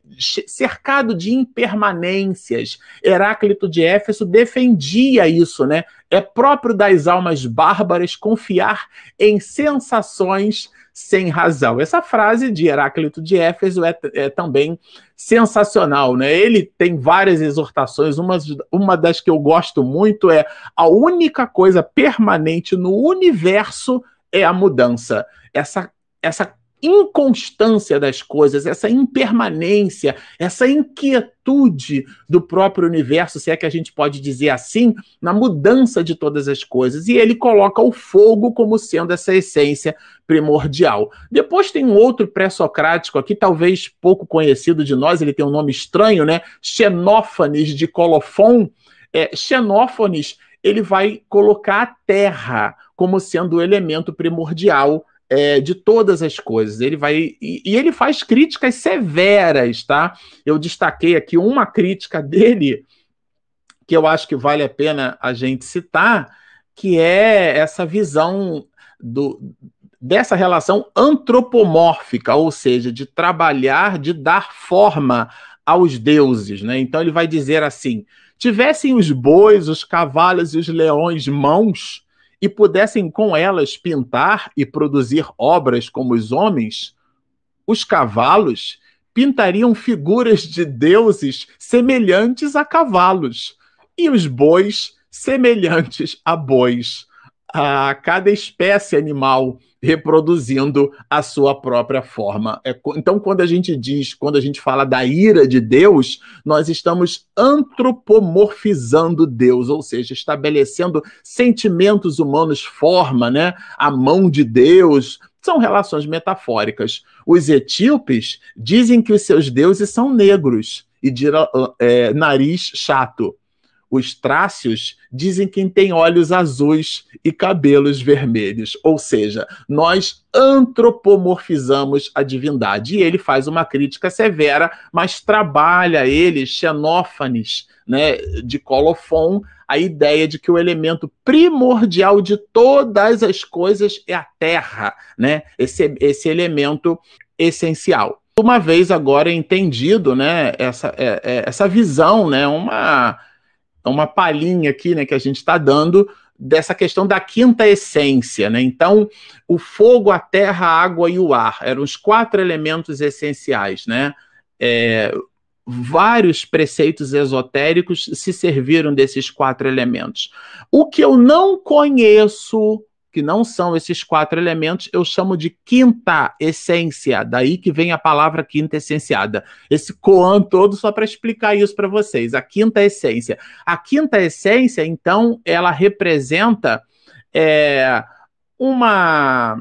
cercado de impermanências. Heráclito de Éfeso defendia isso, né? É próprio das almas bárbaras confiar em sensações sem razão. Essa frase de Heráclito de Éfeso é, é também sensacional, né? Ele tem várias exortações, uma, uma das que eu gosto muito é a única coisa permanente no universo é a mudança. Essa, essa inconstância das coisas, essa impermanência, essa inquietude do próprio universo, se é que a gente pode dizer assim, na mudança de todas as coisas. E ele coloca o fogo como sendo essa essência primordial. Depois tem um outro pré-socrático aqui, talvez pouco conhecido de nós, ele tem um nome estranho, né? Xenófanes de Colofon. É, Xenófanes, ele vai colocar a terra como sendo o elemento primordial é, de todas as coisas. Ele vai e, e, ele faz críticas severas, tá? Eu destaquei aqui uma crítica dele que eu acho que vale a pena a gente citar, que é essa visão do, dessa relação antropomórfica, ou seja, de trabalhar, de dar forma aos deuses, né? Então ele vai dizer assim: tivessem os bois, os cavalos e os leões mãos, e pudessem com elas pintar e produzir obras como os homens, os cavalos pintariam figuras de deuses semelhantes a cavalos, e os bois semelhantes a bois. A cada espécie animal reproduzindo a sua própria forma. É, então, quando a gente diz, quando a gente fala da ira de Deus, nós estamos antropomorfizando Deus, ou seja, estabelecendo sentimentos humanos, forma, né? A mão de Deus. São relações metafóricas. Os etíopes dizem que os seus deuses são negros e de é, nariz chato. Os trácios dizem quem tem olhos azuis e cabelos vermelhos. Ou seja, nós antropomorfizamos a divindade. E ele faz uma crítica severa, mas trabalha ele, Xenófanes, né, de Colofon, a ideia de que o elemento primordial de todas as coisas é a terra, né? Esse, esse elemento essencial. Uma vez agora entendido, né, essa, é, é, essa visão, né, uma uma palhinha aqui, né, que a gente está dando dessa questão da quinta essência, né? Então, o fogo, a terra, a água e o ar eram os quatro elementos essenciais, né? É, vários preceitos esotéricos se serviram desses quatro elementos. O que eu não conheço que não são esses quatro elementos, eu chamo de quinta essência. Daí que vem a palavra quinta essenciada. Esse koan todo só para explicar isso para vocês. A quinta essência. A quinta essência, então, ela representa é, uma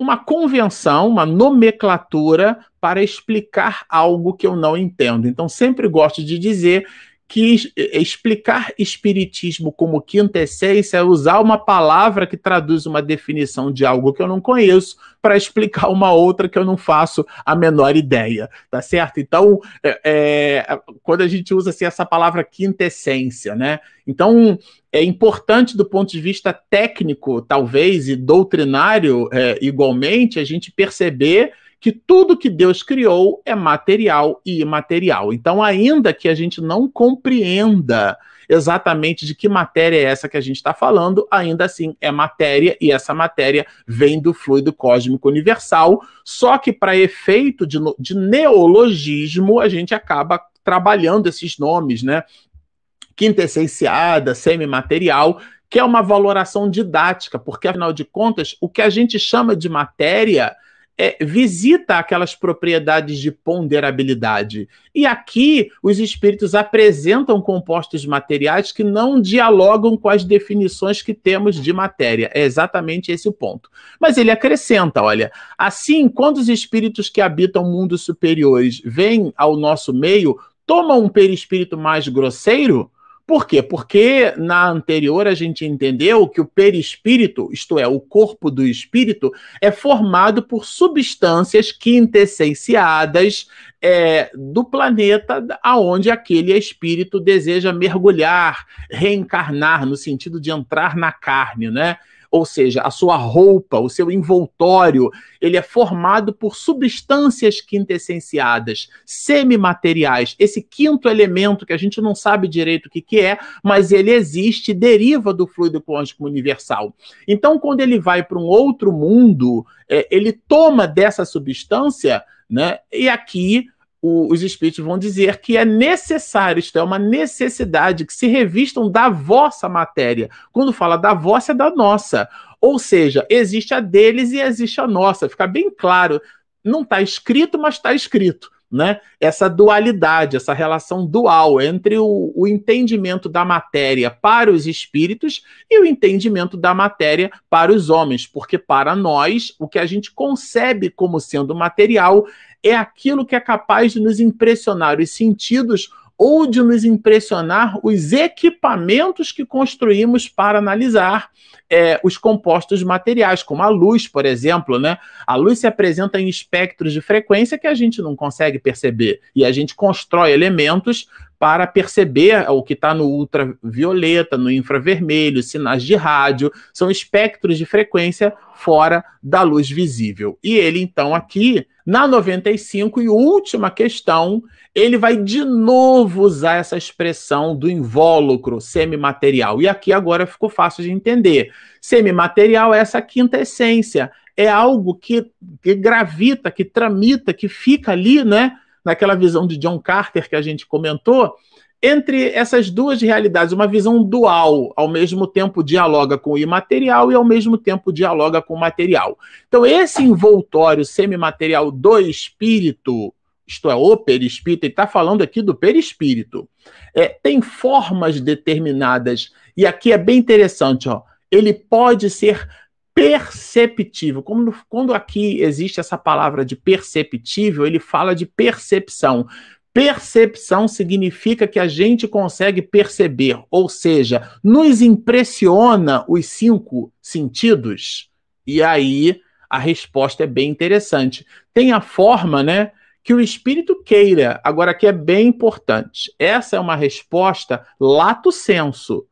uma convenção, uma nomenclatura para explicar algo que eu não entendo. Então, sempre gosto de dizer que explicar espiritismo como quintessência é usar uma palavra que traduz uma definição de algo que eu não conheço para explicar uma outra que eu não faço a menor ideia, tá certo? Então, é, é, quando a gente usa assim, essa palavra quintessência, né? Então, é importante do ponto de vista técnico, talvez, e doutrinário, é, igualmente, a gente perceber que tudo que Deus criou é material e imaterial. Então, ainda que a gente não compreenda exatamente de que matéria é essa que a gente está falando, ainda assim é matéria, e essa matéria vem do fluido cósmico universal, só que para efeito de, de neologismo, a gente acaba trabalhando esses nomes, né? Quintessenciada, semimaterial, que é uma valoração didática, porque afinal de contas, o que a gente chama de matéria é, visita aquelas propriedades de ponderabilidade. E aqui os espíritos apresentam compostos materiais que não dialogam com as definições que temos de matéria. É exatamente esse o ponto. Mas ele acrescenta: olha, assim, quando os espíritos que habitam mundos superiores vêm ao nosso meio, tomam um perispírito mais grosseiro por quê? Porque na anterior a gente entendeu que o perispírito, isto é, o corpo do espírito, é formado por substâncias quintessenciadas é, do planeta aonde aquele espírito deseja mergulhar, reencarnar, no sentido de entrar na carne, né? Ou seja, a sua roupa, o seu envoltório, ele é formado por substâncias quintessenciadas, semimateriais. Esse quinto elemento que a gente não sabe direito o que, que é, mas ele existe, deriva do fluido quântico universal. Então, quando ele vai para um outro mundo, é, ele toma dessa substância, né? E aqui o, os espíritos vão dizer que é necessário, isto é uma necessidade, que se revistam da vossa matéria. Quando fala da vossa, é da nossa. Ou seja, existe a deles e existe a nossa. Fica bem claro. Não está escrito, mas está escrito. Né? Essa dualidade, essa relação dual entre o, o, entendimento da matéria para os espíritos e o entendimento da matéria para os homens, porque para nós o que a gente concebe como sendo material é aquilo que é capaz de nos impressionar os sentidos ou de nos impressionar os equipamentos que construímos para analisar é, os compostos materiais, como a luz, por exemplo, né? A luz se apresenta em espectros de frequência que a gente não consegue perceber e a gente constrói elementos para perceber o que está no ultravioleta, no infravermelho, sinais de rádio, são espectros de frequência fora da luz visível. E ele, então, aqui, na 95, e última questão, ele vai de novo usar essa expressão do invólucro semimaterial. E aqui agora ficou fácil de entender. Semimaterial é essa quinta essência, é algo que, que gravita, que tramita, que fica ali, né? Naquela visão de John Carter que a gente comentou, entre essas duas realidades, uma visão dual, ao mesmo tempo dialoga com o imaterial e ao mesmo tempo dialoga com o material. Então, esse envoltório semimaterial do espírito, isto é, o perispírito, ele está falando aqui do perispírito, é, tem formas determinadas, e aqui é bem interessante, ó, ele pode ser perceptível. Como, quando aqui existe essa palavra de perceptível, ele fala de percepção. Percepção significa que a gente consegue perceber, ou seja, nos impressiona os cinco sentidos. E aí a resposta é bem interessante. Tem a forma, né? Que o espírito queira. Agora, aqui é bem importante. Essa é uma resposta lato senso,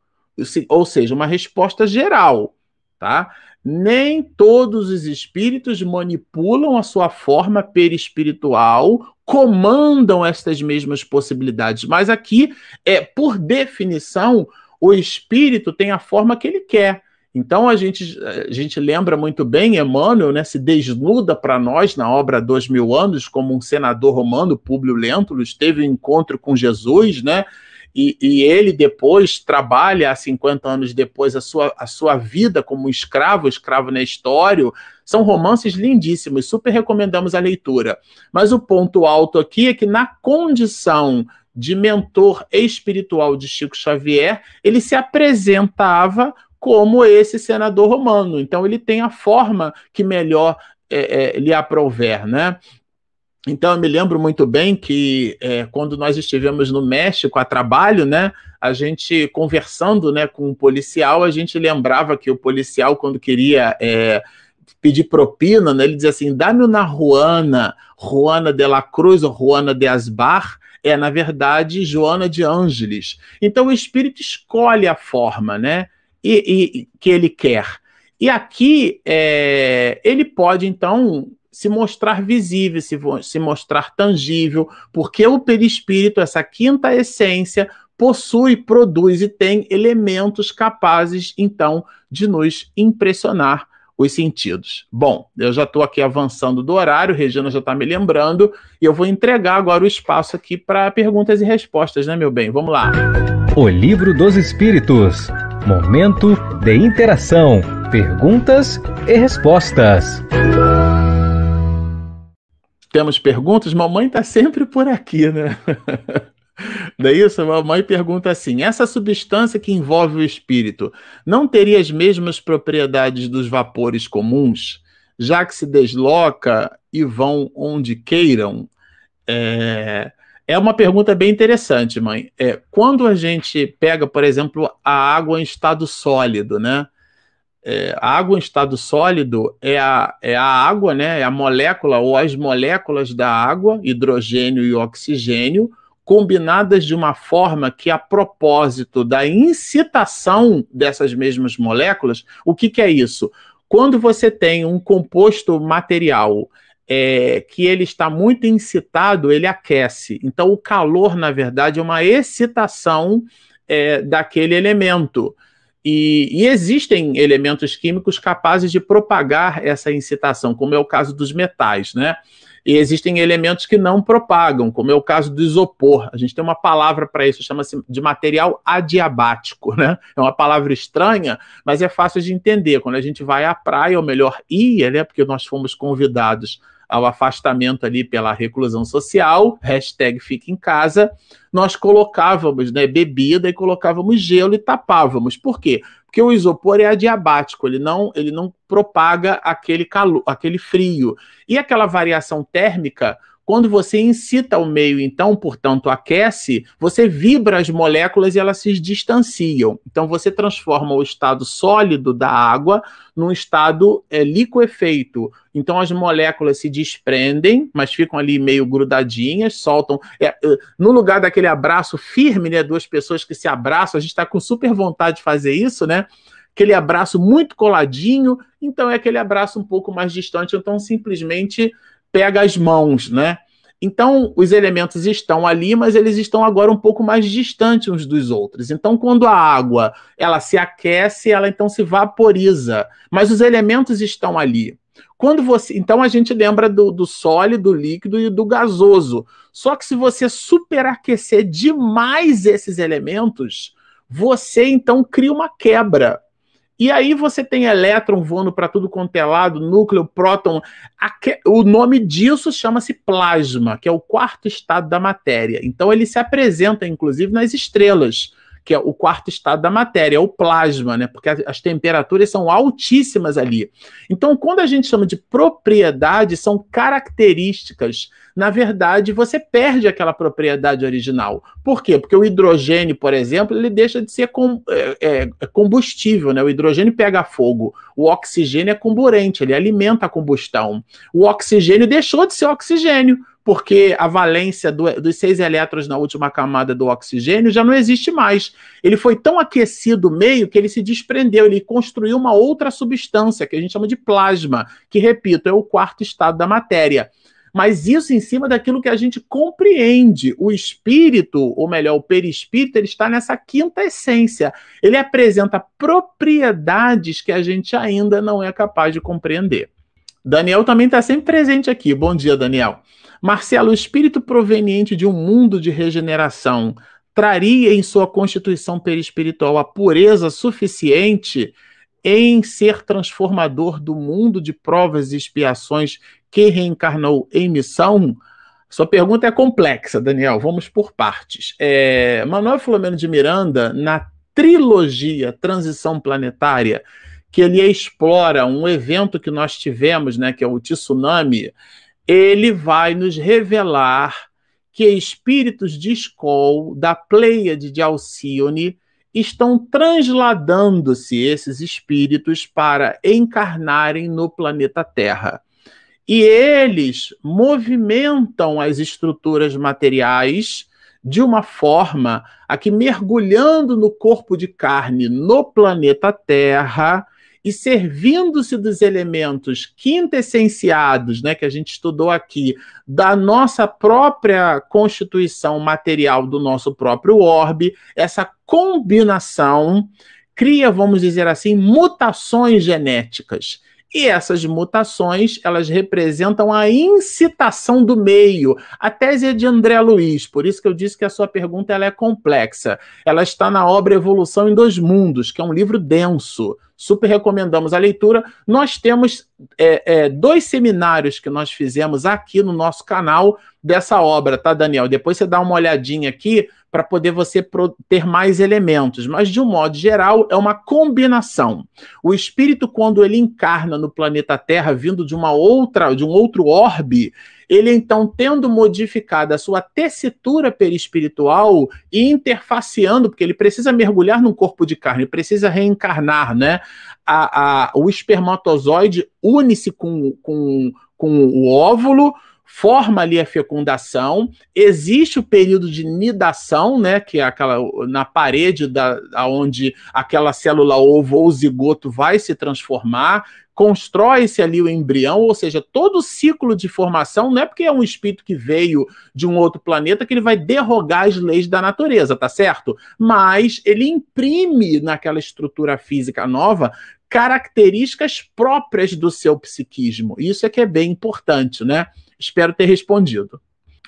ou seja, uma resposta geral, tá? Nem todos os espíritos manipulam a sua forma perispiritual, comandam estas mesmas possibilidades. Mas aqui, é por definição, o espírito tem a forma que ele quer. Então a gente, a gente lembra muito bem, Emmanuel né, se desnuda para nós na obra Dois Mil Anos, como um senador romano, Públio Lentulus, teve um encontro com Jesus, né? E, e, ele depois trabalha, há 50 anos depois, a sua, a sua vida como escravo, escravo na história. São romances lindíssimos, super recomendamos a leitura. Mas o ponto alto aqui é que, na condição de mentor espiritual de Chico Xavier, ele se apresentava como esse senador romano. Então, ele tem a forma que melhor é, é, lhe aprouver, né? Então, eu me lembro muito bem que é, quando nós estivemos no México a trabalho, né, a gente conversando né, com um policial, a gente lembrava que o policial, quando queria é, pedir propina, né, ele dizia assim: dá-me na Juana, Juana de la Cruz ou Juana de Asbar, é, na verdade, Joana de Ângeles. Então, o espírito escolhe a forma né, e, e que ele quer. E aqui, é, ele pode, então, se mostrar visível, se, se mostrar tangível, porque o perispírito, essa quinta essência, possui, produz e tem elementos capazes, então, de nos impressionar os sentidos. Bom, eu já estou aqui avançando do horário, Regina já está me lembrando, e eu vou entregar agora o espaço aqui para perguntas e respostas, né, meu bem? Vamos lá. O Livro dos Espíritos. Momento de interação, perguntas e respostas. Temos perguntas? Mamãe está sempre por aqui, né? Não é isso? A mãe pergunta assim: essa substância que envolve o espírito não teria as mesmas propriedades dos vapores comuns, já que se desloca e vão onde queiram? É, é uma pergunta bem interessante, mãe. É, quando a gente pega, por exemplo, a água em estado sólido, né? É, a água em estado sólido é a, é a água, né? É a molécula ou as moléculas da água, hidrogênio e oxigênio, combinadas de uma forma que, a propósito da incitação dessas mesmas moléculas, o que, que é isso? Quando você tem um composto material é, que ele está muito incitado, ele aquece. Então, o calor, na verdade, é uma excitação é, daquele elemento. E, e, existem elementos químicos capazes de propagar essa incitação, como é o caso dos metais, né? E existem elementos que não propagam, como é o caso do isopor. A gente tem uma palavra para isso, chama-se de material adiabático, né? É uma palavra estranha, mas é fácil de entender. Quando a gente vai à praia, ou melhor, ia, né? Porque nós fomos convidados ao afastamento ali pela reclusão social, hashtag fica em casa, nós colocávamos né, bebida e colocávamos gelo e tapávamos. Por quê? Porque o isopor é adiabático, ele não, ele não propaga aquele calor, aquele frio. E aquela variação térmica quando você incita o meio, então, portanto, aquece, você vibra as moléculas e elas se distanciam. Então, você transforma o estado sólido da água num estado é, liquefeito. Então, as moléculas se desprendem, mas ficam ali meio grudadinhas, soltam. É, é no lugar daquele abraço firme, né? Duas pessoas que se abraçam, a gente está com super vontade de fazer isso, né? Aquele abraço muito coladinho, então é aquele abraço um pouco mais distante, então simplesmente pega as mãos, né? Então, os elementos estão ali, mas eles estão agora um pouco mais distantes uns dos outros. Então, quando a água ela se aquece, ela então se vaporiza, mas os elementos estão ali. Quando você, então a gente lembra do, do sólido, do líquido e do gasoso. Só que se você superaquecer demais esses elementos, você então cria uma quebra. E aí você tem elétron voando para tudo quanto é lado, núcleo, próton. O nome disso chama-se plasma, que é o quarto estado da matéria. Então ele se apresenta, inclusive, nas estrelas que é o quarto estado da matéria, é o plasma, né? Porque as temperaturas são altíssimas ali. Então, quando a gente chama de propriedade, são características. Na verdade, você perde aquela propriedade original. Por quê? Porque o hidrogênio, por exemplo, ele deixa de ser com, é, é, é combustível, né? O hidrogênio pega fogo, o oxigênio é comburente, ele alimenta a combustão. O oxigênio deixou de ser oxigênio porque a valência do, dos seis elétrons na última camada do oxigênio já não existe mais. Ele foi tão aquecido o meio que ele se desprendeu, ele construiu uma outra substância, que a gente chama de plasma, que, repito, é o quarto estado da matéria. Mas isso em cima daquilo que a gente compreende. O espírito, ou melhor, o perispírito, ele está nessa quinta essência. Ele apresenta propriedades que a gente ainda não é capaz de compreender. Daniel também está sempre presente aqui. Bom dia, Daniel. Marcelo, o espírito proveniente de um mundo de regeneração traria em sua constituição perispiritual a pureza suficiente em ser transformador do mundo de provas e expiações que reencarnou em missão? Sua pergunta é complexa, Daniel. Vamos por partes. É, Manuel Filomeno de Miranda, na trilogia Transição Planetária, que ele explora um evento que nós tivemos, né, que é o tsunami, ele vai nos revelar que espíritos de Skoll, da Pleiade de Alcione, estão transladando-se esses espíritos para encarnarem no planeta Terra. E eles movimentam as estruturas materiais de uma forma a que, mergulhando no corpo de carne no planeta Terra, e servindo-se dos elementos quintessenciados, né, que a gente estudou aqui, da nossa própria constituição material do nosso próprio orbe, essa combinação cria, vamos dizer assim, mutações genéticas. E essas mutações, elas representam a incitação do meio. A tese é de André Luiz, por isso que eu disse que a sua pergunta ela é complexa. Ela está na obra Evolução em Dois Mundos, que é um livro denso. Super recomendamos a leitura. Nós temos é, é, dois seminários que nós fizemos aqui no nosso canal dessa obra, tá, Daniel? Depois você dá uma olhadinha aqui para poder você ter mais elementos, mas de um modo geral é uma combinação. O espírito quando ele encarna no planeta Terra vindo de uma outra, de um outro orbe, ele então tendo modificado a sua tessitura perispiritual e interfaceando, porque ele precisa mergulhar num corpo de carne, precisa reencarnar, né? A, a, o espermatozoide une-se com, com, com o óvulo, forma ali a fecundação, existe o período de nidação, né, que é aquela na parede da onde aquela célula ovo ou zigoto vai se transformar, constrói-se ali o embrião, ou seja, todo o ciclo de formação não é porque é um espírito que veio de um outro planeta que ele vai derrogar as leis da natureza, tá certo? Mas ele imprime naquela estrutura física nova características próprias do seu psiquismo. Isso é que é bem importante, né? Espero ter respondido.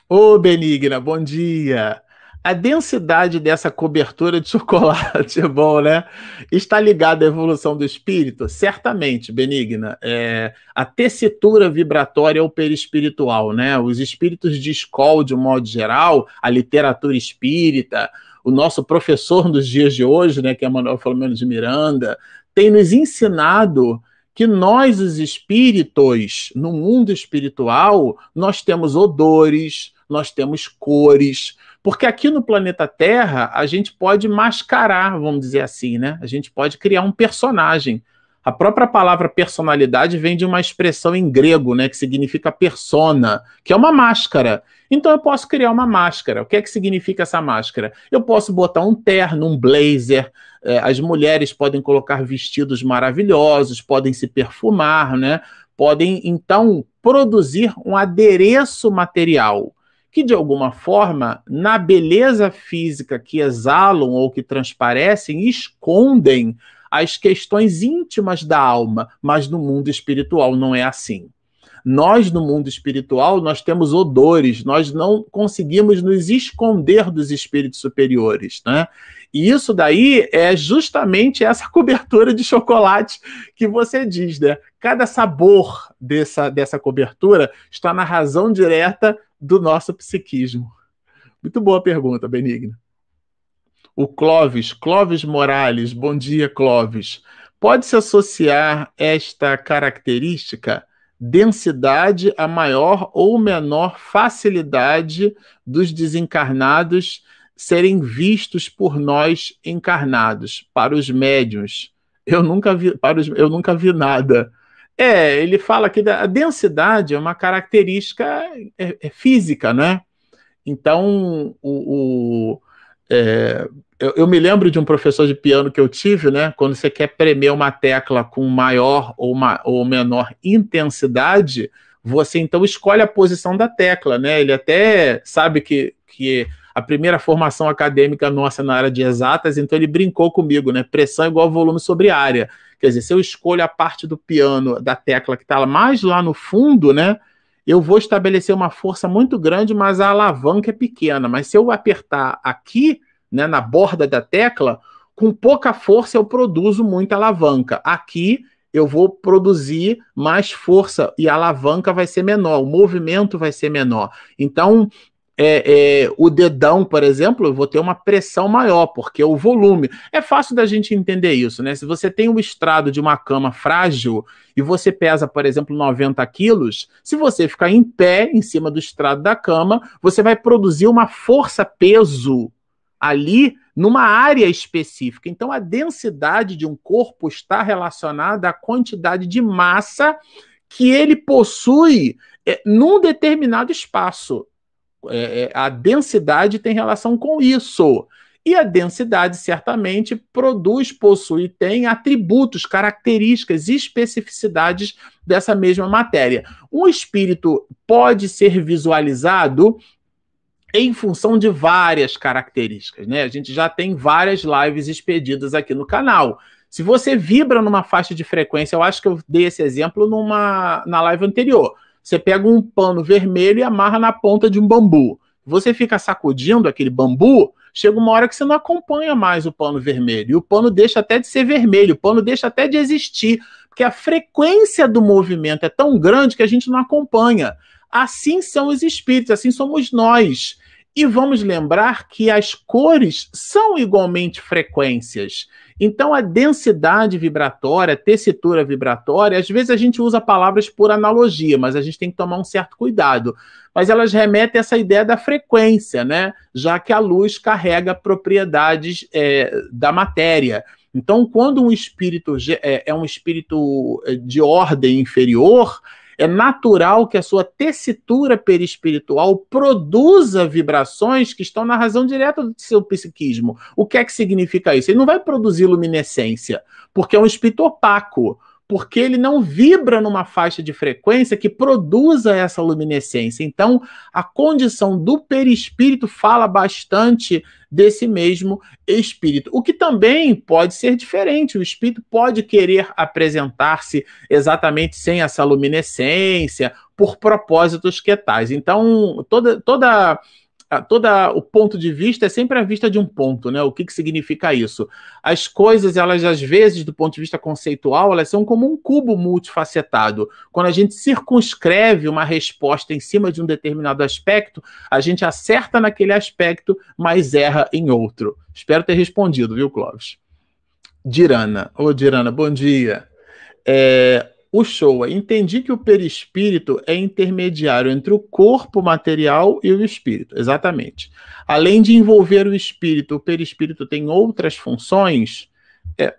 Ô, Benigna, bom dia. A densidade dessa cobertura de chocolate, é bom, né? Está ligada à evolução do espírito? Certamente, Benigna. É, a tessitura vibratória ou perispiritual, né? Os espíritos de escola, de um modo geral, a literatura espírita, o nosso professor dos dias de hoje, né, que é Manuel Filomeno de Miranda, tem nos ensinado que nós, os espíritos, no mundo espiritual, nós temos odores, nós temos cores, porque aqui no planeta Terra a gente pode mascarar, vamos dizer assim, né? A gente pode criar um personagem. A própria palavra personalidade vem de uma expressão em grego, né, que significa persona, que é uma máscara. Então eu posso criar uma máscara. O que é que significa essa máscara? Eu posso botar um terno, um blazer. Eh, as mulheres podem colocar vestidos maravilhosos, podem se perfumar, né? Podem então produzir um adereço material que de alguma forma, na beleza física que exalam ou que transparecem, escondem as questões íntimas da alma, mas no mundo espiritual não é assim. Nós, no mundo espiritual, nós temos odores, nós não conseguimos nos esconder dos espíritos superiores, né? E isso daí é justamente essa cobertura de chocolate que você diz, né? Cada sabor dessa, dessa cobertura está na razão direta do nosso psiquismo. Muito boa pergunta, Benigna. O Clóvis, Clóvis Morales, bom dia, Clóvis. Pode-se associar esta característica, densidade, a maior ou menor facilidade dos desencarnados serem vistos por nós encarnados, para os médiuns. Eu nunca vi, para os, eu nunca vi nada. É, ele fala que a densidade é uma característica é, é física, né? Então, o, o é, eu, eu, me lembro de um professor de piano que eu tive, né? Quando você quer premer uma tecla com maior ou, uma, ou menor intensidade, você então escolhe a posição da tecla, né? Ele até sabe que, que a primeira formação acadêmica nossa na área de exatas, então ele brincou comigo, né? Pressão igual volume sobre área. Quer dizer, se eu escolho a parte do piano, da tecla que está mais lá no fundo, né? Eu vou estabelecer uma força muito grande, mas a alavanca é pequena. Mas se eu apertar aqui, né, na borda da tecla, com pouca força eu produzo muita alavanca. Aqui eu vou produzir mais força e a alavanca vai ser menor, o movimento vai ser menor. Então, é, é, o dedão, por exemplo, eu vou ter uma pressão maior, porque o volume. É fácil da gente entender isso, né? Se você tem o estrado de uma cama frágil e você pesa, por exemplo, 90 quilos, se você ficar em pé em cima do estrado da cama, você vai produzir uma força-peso ali numa área específica. Então, a densidade de um corpo está relacionada à quantidade de massa que ele possui é, num determinado espaço é, é, a densidade tem relação com isso. E a densidade, certamente, produz, possui, tem atributos, características, especificidades dessa mesma matéria. Um espírito pode ser visualizado em função de várias características, né? A gente já tem várias lives expedidas aqui no canal. Se você vibra numa faixa de frequência, eu acho que eu dei esse exemplo numa na live anterior. Você pega um pano vermelho e amarra na ponta de um bambu. Você fica sacudindo aquele bambu, chega uma hora que você não acompanha mais o pano vermelho. E o pano deixa até de ser vermelho, o pano deixa até de existir, porque a frequência do movimento é tão grande que a gente não acompanha. Assim são os espíritos, assim somos nós. E vamos lembrar que as cores são igualmente frequências. Então, a densidade vibratória, a tessitura vibratória, às vezes a gente usa palavras por analogia, mas a gente tem que tomar um certo cuidado. Mas elas remetem a essa ideia da frequência, né? Já que a luz carrega propriedades é, da matéria. Então, quando um espírito é, é um espírito é, de ordem inferior, é natural que a sua tessitura perispiritual produza vibrações que estão na razão direta do seu psiquismo. O que é que significa isso? Ele não vai produzir luminescência, porque é um espírito opaco porque ele não vibra numa faixa de frequência que produza essa luminescência. Então, a condição do perispírito fala bastante desse mesmo espírito. O que também pode ser diferente. O espírito pode querer apresentar-se exatamente sem essa luminescência, por propósitos que tais. Então, toda, toda todo o ponto de vista é sempre a vista de um ponto, né? O que, que significa isso? As coisas, elas às vezes, do ponto de vista conceitual, elas são como um cubo multifacetado. Quando a gente circunscreve uma resposta em cima de um determinado aspecto, a gente acerta naquele aspecto, mas erra em outro. Espero ter respondido, viu, Clóvis? Dirana. Ô, Dirana, bom dia. É, o Showa, entendi que o perispírito é intermediário entre o corpo material e o espírito. Exatamente. Além de envolver o espírito, o perispírito tem outras funções? É,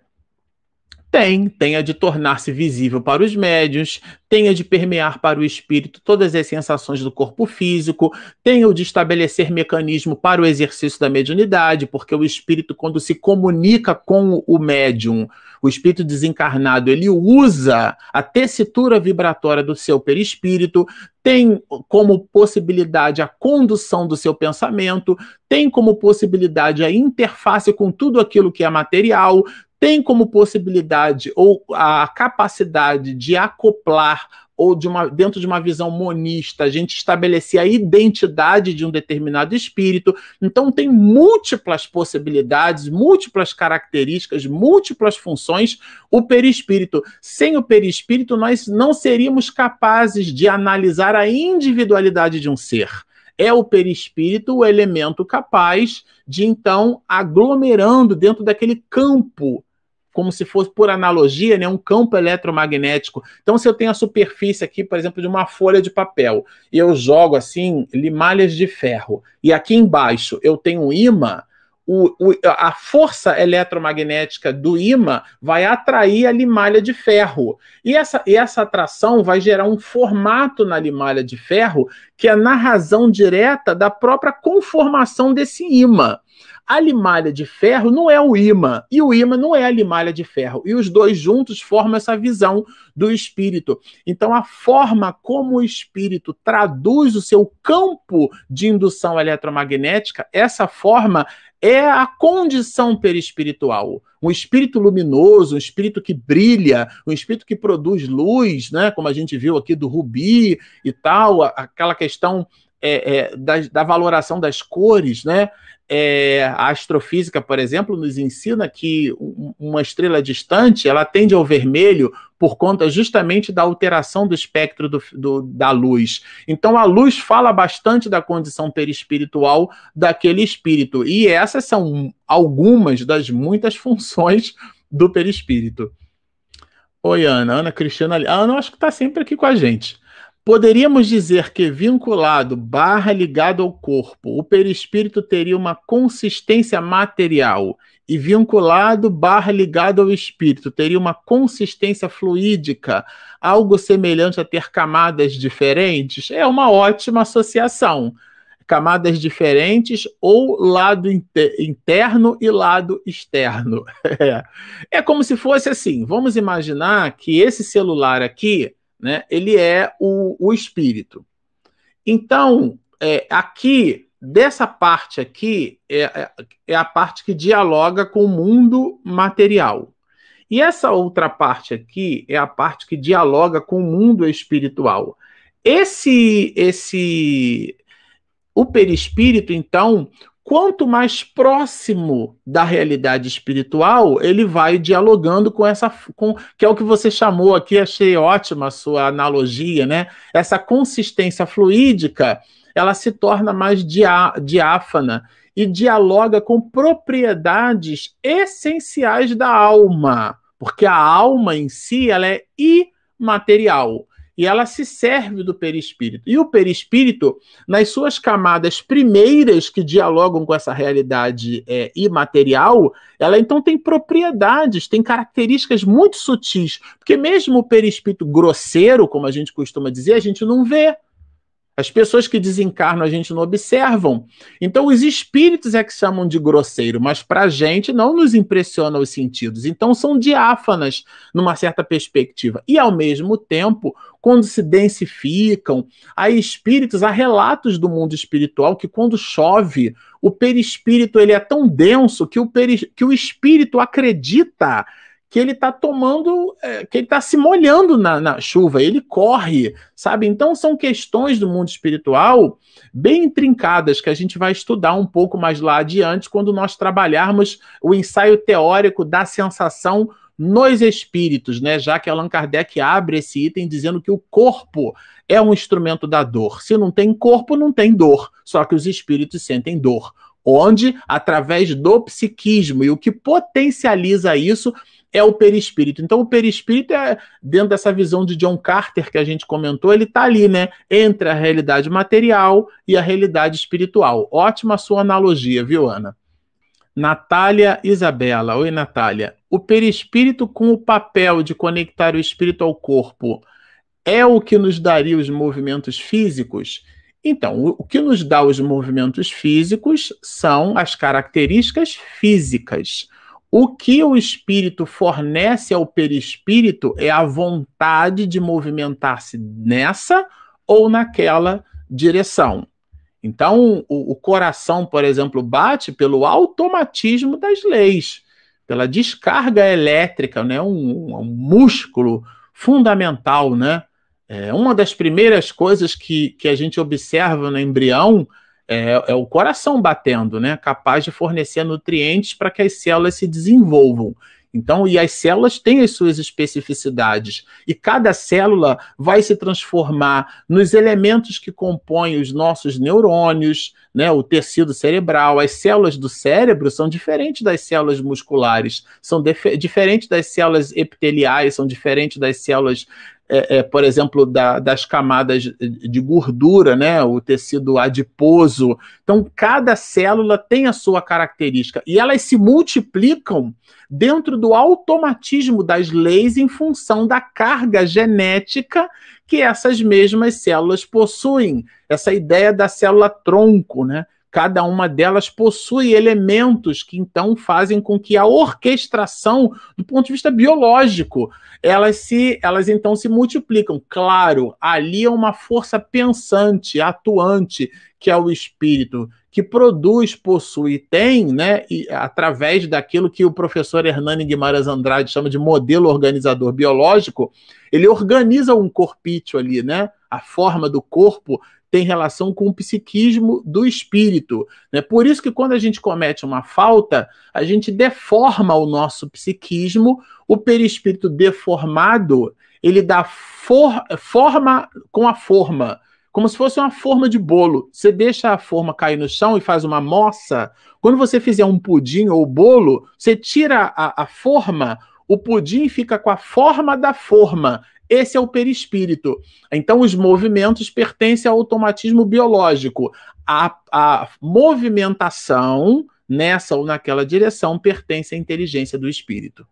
tem, tem a de tornar-se visível para os médios, tem a de permear para o espírito todas as sensações do corpo físico, tem o de estabelecer mecanismo para o exercício da mediunidade, porque o espírito, quando se comunica com o médium, o espírito desencarnado, ele usa a tessitura vibratória do seu perispírito, tem como possibilidade a condução do seu pensamento, tem como possibilidade a interface com tudo aquilo que é material, tem como possibilidade ou a capacidade de acoplar ou de uma, dentro de uma visão monista, a gente estabelecer a identidade de um determinado espírito. Então, tem múltiplas possibilidades, múltiplas características, múltiplas funções o perispírito. Sem o perispírito, nós não seríamos capazes de analisar a individualidade de um ser. É o perispírito o elemento capaz de, então, aglomerando dentro daquele campo como se fosse por analogia, né, um campo eletromagnético. Então, se eu tenho a superfície aqui, por exemplo, de uma folha de papel, e eu jogo assim limalhas de ferro, e aqui embaixo eu tenho um imã, o, o, a força eletromagnética do imã vai atrair a limalha de ferro. E essa, e essa atração vai gerar um formato na limalha de ferro que é na razão direta da própria conformação desse imã. A limalha de ferro não é o imã, e o imã não é a limalha de ferro. E os dois juntos formam essa visão do espírito. Então, a forma como o espírito traduz o seu campo de indução eletromagnética, essa forma é a condição perispiritual. Um espírito luminoso, um espírito que brilha, um espírito que produz luz, né? como a gente viu aqui do rubi e tal, aquela questão é, é, da, da, valoração das cores, né? É, a astrofísica, por exemplo, nos ensina que uma estrela distante ela tende ao vermelho por conta justamente da alteração do espectro do, do, da luz. Então, a luz fala bastante da condição perispiritual daquele espírito. E essas são algumas das muitas funções do perispírito. Oi, Ana. Ana Cristina. Ana, acho que está sempre aqui com a gente. Poderíamos dizer que vinculado barra ligado ao corpo, o perispírito teria uma consistência material e vinculado barra ligado ao espírito teria uma consistência fluídica, algo semelhante a ter camadas diferentes? É uma ótima associação. camadas diferentes ou lado interno e lado externo. É. como se fosse assim. Vamos imaginar que esse celular aqui, né, ele é o, o espírito. Então, é, aqui dessa parte aqui é, é, é a parte que dialoga com o mundo material. E essa outra parte aqui é a parte que dialoga com o mundo espiritual. Esse esse o perispírito, então, quanto mais próximo da realidade espiritual, ele vai dialogando com essa com que é o que você chamou aqui, achei ótima a sua analogia, né? Essa consistência fluídica, ela se torna mais diá, diáfana e dialoga com propriedades essenciais da alma, porque a alma em si ela é imaterial e ela se serve do perispírito. E o perispírito, nas suas camadas primeiras que dialogam com essa realidade é, imaterial, ela então tem propriedades, tem características muito sutis, porque mesmo o perispírito grosseiro, como a gente costuma dizer, a gente não vê. As pessoas que desencarnam a gente não observam. Então, os espíritos é que chamam de grosseiro, mas para a gente não nos impressiona os sentidos. Então, são diáfanas numa certa perspectiva. E, ao mesmo tempo, quando se densificam, há espíritos, há relatos do mundo espiritual que, quando chove, o perispírito ele é tão denso que o, peri, que o espírito acredita que ele está tomando, é, que ele está se molhando na, na, chuva, ele corre, sabe? Então são questões do mundo espiritual bem intrincadas que a gente vai estudar um pouco mais lá adiante quando nós trabalharmos o ensaio teórico da sensação nos espíritos, né? Já que Allan Kardec abre esse item dizendo que o corpo é um instrumento da dor. Se não tem corpo, não tem dor. Só que os espíritos sentem dor onde, através do psiquismo, e o que potencializa isso é o perispírito. Então, o perispírito é, dentro dessa visão de John Carter que a gente comentou, ele está ali, né? Entre a realidade material e a realidade espiritual. Ótima sua analogia, viu, Ana? Natália Isabela. Oi, Natália. O perispírito com o papel de conectar o espírito ao corpo é o que nos daria os movimentos físicos? Então, o que nos dá os movimentos físicos são as características físicas. O que o espírito fornece ao perispírito é a vontade de movimentar-se nessa ou naquela direção. Então, o, o, coração, por exemplo, bate pelo automatismo das leis, pela descarga elétrica, né? um, um músculo fundamental. Né? É, uma das primeiras coisas que, que a gente observa no embrião é, é o coração batendo, né? Capaz de fornecer nutrientes para que as células se desenvolvam. Então, e as células têm as suas especificidades, e cada célula vai se transformar nos elementos que compõem os nossos neurônios, né, o tecido cerebral. As células do cérebro são diferentes das células musculares, são diferentes das células epiteliais, são diferentes das células é, é, por exemplo, da, das camadas de gordura, né, o tecido adiposo. Então, cada célula tem a sua característica e elas se multiplicam dentro do automatismo das leis em função da carga genética que essas mesmas células possuem. Essa ideia da célula tronco, né? Cada uma delas possui elementos que então fazem com que a orquestração, do ponto de vista biológico, elas se, elas então se multiplicam. Claro, ali é uma força pensante, atuante, que é o espírito, que produz, possui, tem, né, e, através daquilo que o professor Hernani Guimarães Andrade chama de modelo organizador biológico, ele organiza um corpício ali, né? A forma do corpo tem relação com o psiquismo do espírito. Né? Por isso que quando a gente comete uma falta, a gente deforma o nosso psiquismo, o perispírito deformado, ele dá for, forma com a forma, como se fosse uma forma de bolo. Você deixa a forma cair no chão e faz uma moça. Quando você fizer um pudim ou bolo, você tira a, a forma, o pudim fica com a forma da forma. Esse é o perispírito. Então, os movimentos pertencem ao automatismo biológico. A, a movimentação nessa ou naquela direção pertence à inteligência do espírito.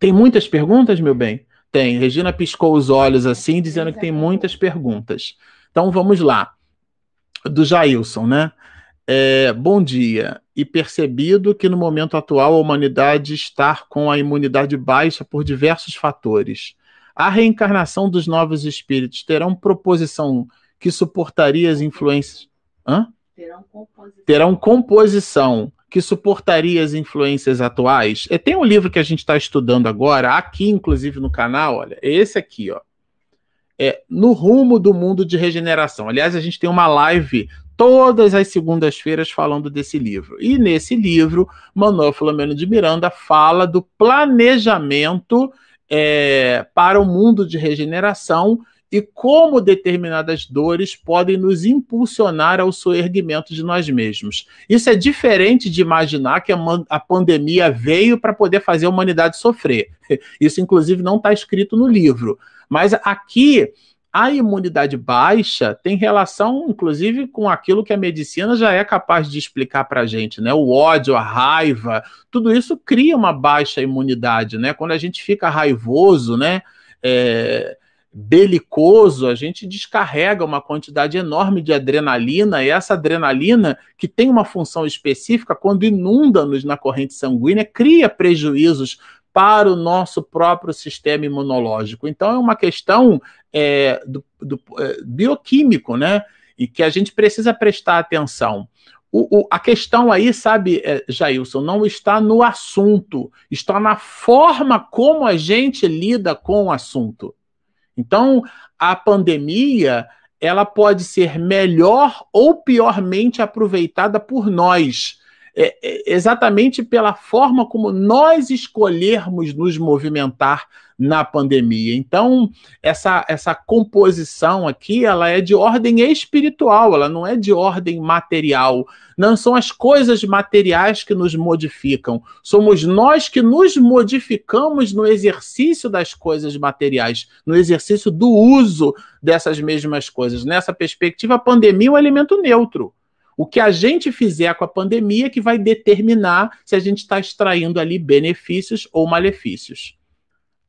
Tem muitas perguntas, meu bem? Tem. Regina piscou os olhos assim, dizendo que tem muitas perguntas. Então vamos lá. do Jailson, né? É, bom dia. E percebido que no momento atual a humanidade está com a imunidade baixa por diversos fatores. A reencarnação dos novos espíritos terão proposição que suportaria as influências. Hã? Terão composição. Terão composição que suportaria as influências atuais. É, tem um livro que a gente está estudando agora, aqui, inclusive, no canal, olha, é esse aqui, ó. É No Rumo do Mundo de Regeneração. Aliás, a gente tem uma live todas as segundas-feiras falando desse livro. E nesse livro, Manuel Filomeno de Miranda fala do planejamento é, para o mundo de regeneração e como determinadas dores podem nos impulsionar ao soerguimento de nós mesmos. Isso é diferente de imaginar que a, a pandemia veio para poder fazer a humanidade sofrer. Isso, inclusive, não está escrito no livro. Mas aqui a imunidade baixa tem relação, inclusive, com aquilo que a medicina já é capaz de explicar para a gente, né? O ódio, a raiva, tudo isso cria uma baixa imunidade, né? Quando a gente fica raivoso, né? É, belicoso, a gente descarrega uma quantidade enorme de adrenalina, e essa adrenalina, que tem uma função específica, quando inunda-nos na corrente sanguínea, cria prejuízos para o nosso próprio sistema imunológico. Então, é uma questão é, do, do é, bioquímico, né? E que a gente precisa prestar atenção. O, o, a questão aí, sabe, é, Jailson, não está no assunto, está na forma como a gente lida com o assunto. Então, a pandemia ela pode ser melhor ou piormente aproveitada por nós é, é, exatamente pela forma como nós escolhermos nos movimentar na pandemia. Então, essa, essa composição aqui, ela é de ordem espiritual, ela não é de ordem material. Não são as coisas materiais que nos modificam, somos nós que nos modificamos no exercício das coisas materiais, no exercício do uso dessas mesmas coisas. Nessa perspectiva, a pandemia é um elemento neutro. O que a gente fizer com a pandemia que vai determinar se a gente está extraindo ali benefícios ou malefícios.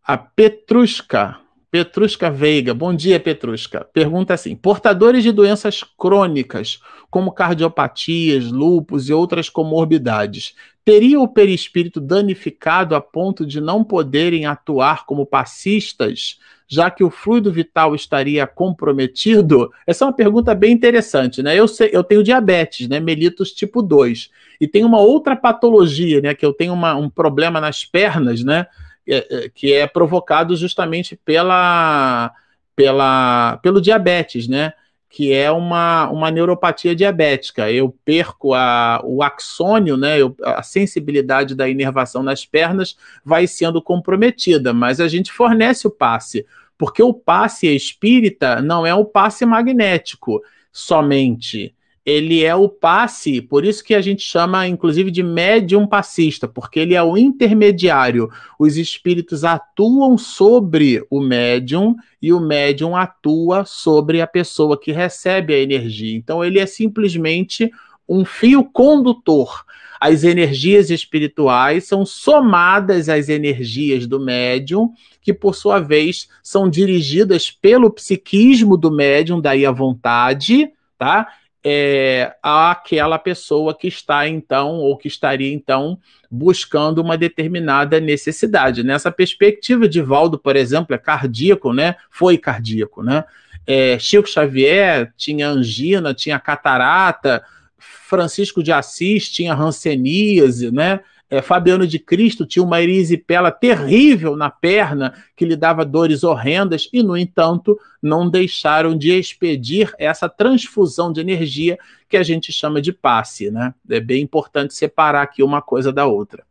A Petrusca, Petrusca Veiga, bom dia, Petrusca. Pergunta assim: portadores de doenças crônicas, como cardiopatias, lupus e outras comorbidades, teria o perispírito danificado a ponto de não poderem atuar como passistas já que o fluido vital estaria comprometido? Essa é uma pergunta bem interessante, né? Eu, sei, eu tenho diabetes, né? Mellitus tipo 2. E tem uma outra patologia, né? Que eu tenho uma, um problema nas pernas, né? É, é, que é provocado justamente pela, pela, pelo diabetes, né? Que é uma, uma neuropatia diabética. Eu perco a, o axônio, né, eu, a sensibilidade da inervação nas pernas vai sendo comprometida, mas a gente fornece o passe, porque o passe espírita não é o passe magnético somente ele é o passe, por isso que a gente chama, inclusive, de médium passista, porque ele é o intermediário. Os espíritos atuam sobre o médium e o médium atua sobre a pessoa que recebe a energia. Então, ele é simplesmente um fio condutor. As energias espirituais são somadas às energias do médium, que por sua vez são dirigidas pelo psiquismo do médium, daí a vontade, tá? É, àquela pessoa que está então, ou que estaria então, buscando uma determinada necessidade. Nessa perspectiva, de Valdo, por exemplo, é cardíaco, né? Foi cardíaco, né? É, Chico Xavier tinha angina, tinha catarata, Francisco de Assis tinha ranceníase, né? É, Fabiano de Cristo tinha uma erisipela terrível na perna que lhe dava dores horrendas e, no entanto, não deixaram de expedir essa transfusão de energia que a gente chama de passe. Né? É bem importante separar aqui uma coisa da outra.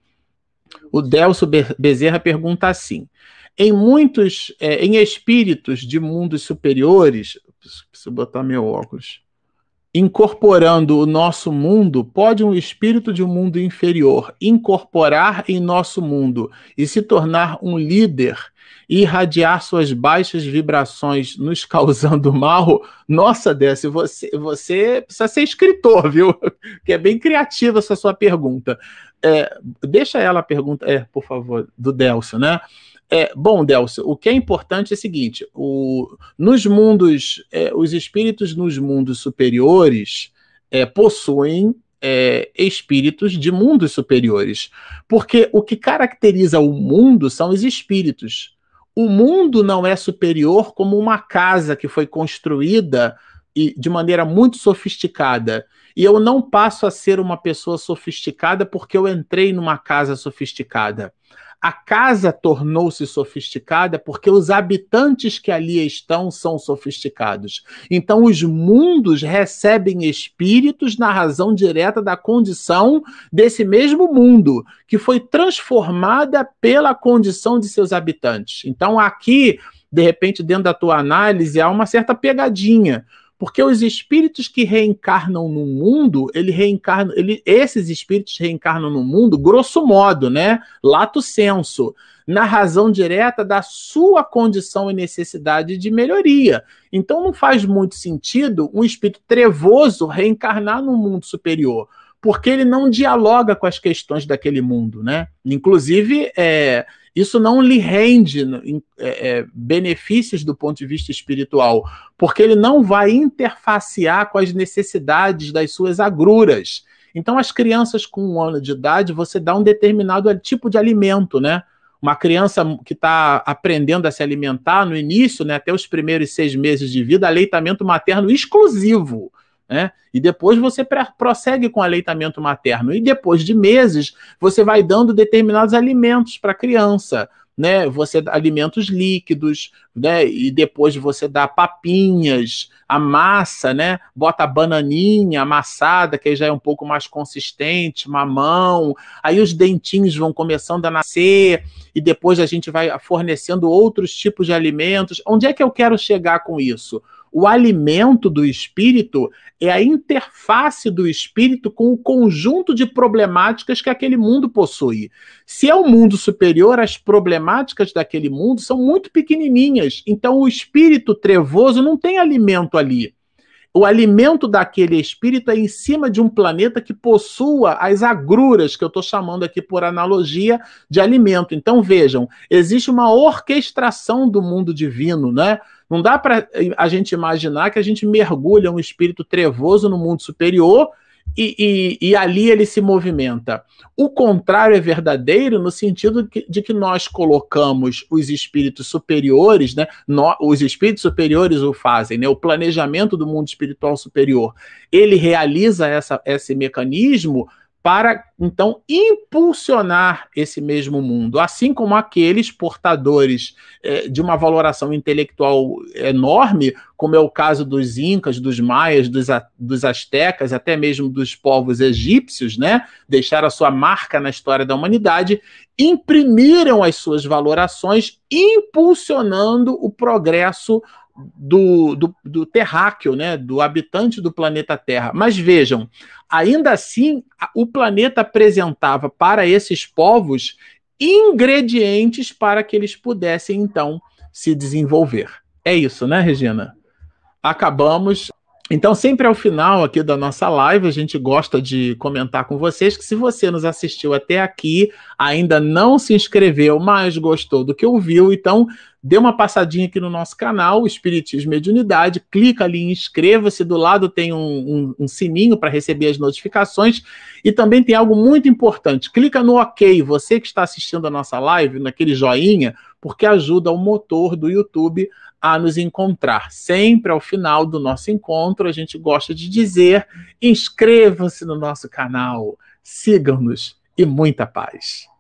O Delso Bezerra pergunta assim: em muitos, é, em espíritos de mundos superiores, preciso botar meu óculos incorporando o nosso mundo, pode um espírito de um mundo inferior incorporar em nosso mundo e se tornar um líder e irradiar suas baixas vibrações, nos causando mal? Nossa, Décio, você, você precisa ser escritor, viu? Que é bem criativa essa sua pergunta. É, deixa ela a pergunta, é, por favor, do Delcio, né? É, bom, Delcio, o que é importante é o seguinte: o, nos mundos, é, os espíritos nos mundos superiores é, possuem é, espíritos de mundos superiores. Porque o que caracteriza o mundo são os espíritos. O mundo não é superior como uma casa que foi construída e de maneira muito sofisticada. E eu não passo a ser uma pessoa sofisticada porque eu entrei numa casa sofisticada. A casa tornou-se sofisticada porque os habitantes que ali estão são sofisticados. Então, os mundos recebem espíritos na razão direta da condição desse mesmo mundo, que foi transformada pela condição de seus habitantes. Então, aqui, de repente, dentro da tua análise, há uma certa pegadinha porque os espíritos que reencarnam no mundo, ele reencarna, ele, esses espíritos reencarnam no mundo, grosso modo, né? Lato senso, na razão direta da sua condição e necessidade de melhoria. Então não faz muito sentido um espírito trevoso reencarnar no mundo superior porque ele não dialoga com as questões daquele mundo, né? Inclusive, é, isso não lhe rende é, é, benefícios do ponto de vista espiritual, porque ele não vai interfacear com as necessidades das suas agruras. Então, as crianças com um ano de idade, você dá um determinado tipo de alimento, né? Uma criança que está aprendendo a se alimentar no início, né, até os primeiros seis meses de vida, aleitamento materno exclusivo. Né? E depois você prossegue com aleitamento materno. E depois de meses, você vai dando determinados alimentos para a criança. Né, você alimentos líquidos, né, e depois você dá papinhas, a massa, né, bota bananinha amassada, que aí já é um pouco mais consistente, mamão, aí os dentinhos vão começando a nascer, e depois a gente vai fornecendo outros tipos de alimentos. Onde é que eu quero chegar com isso? O alimento do espírito é a interface do espírito com o conjunto de problemáticas que aquele mundo possui. Se é um mundo superior, as problemáticas daquele mundo são muito pequenininhas. Então, o espírito trevoso não tem alimento ali o alimento daquele espírito é em cima de um planeta que possua as agruras, que eu estou chamando aqui por analogia de alimento. Então vejam, existe uma orquestração do mundo divino, né? Não dá para a gente imaginar que a gente mergulha um espírito trevoso no mundo superior e, e, e, ali ele se movimenta. O contrário é verdadeiro no sentido de que, de que nós colocamos os espíritos superiores, né? No, os espíritos superiores o fazem, né? O planejamento do mundo espiritual superior. Ele realiza essa, esse mecanismo para então impulsionar esse mesmo mundo, assim como aqueles portadores é, de uma valoração intelectual enorme, como é o caso dos incas, dos maias, dos, dos astecas, até mesmo dos povos egípcios, né? Deixaram a sua marca na história da humanidade, imprimiram as suas valorações, impulsionando o progresso do, do, do, terráqueo, né, do habitante do planeta Terra. Mas vejam, ainda assim, o planeta apresentava para esses povos ingredientes para que eles pudessem então se desenvolver. É isso, né, Regina? Acabamos. Então, sempre ao final aqui da nossa live, a gente gosta de comentar com vocês que se você nos assistiu até aqui, ainda não se inscreveu, mas gostou do que ouviu, então dê uma passadinha aqui no nosso canal, Espiritismo e Mediunidade, clica ali em inscreva-se, do lado tem um, um, um sininho para receber as notificações. E também tem algo muito importante, clica no OK, você que está assistindo a nossa live, naquele joinha, porque ajuda o motor do YouTube a nos encontrar. Sempre ao final do nosso encontro, a gente gosta de dizer: inscreva-se no nosso canal, sigam-nos e muita paz.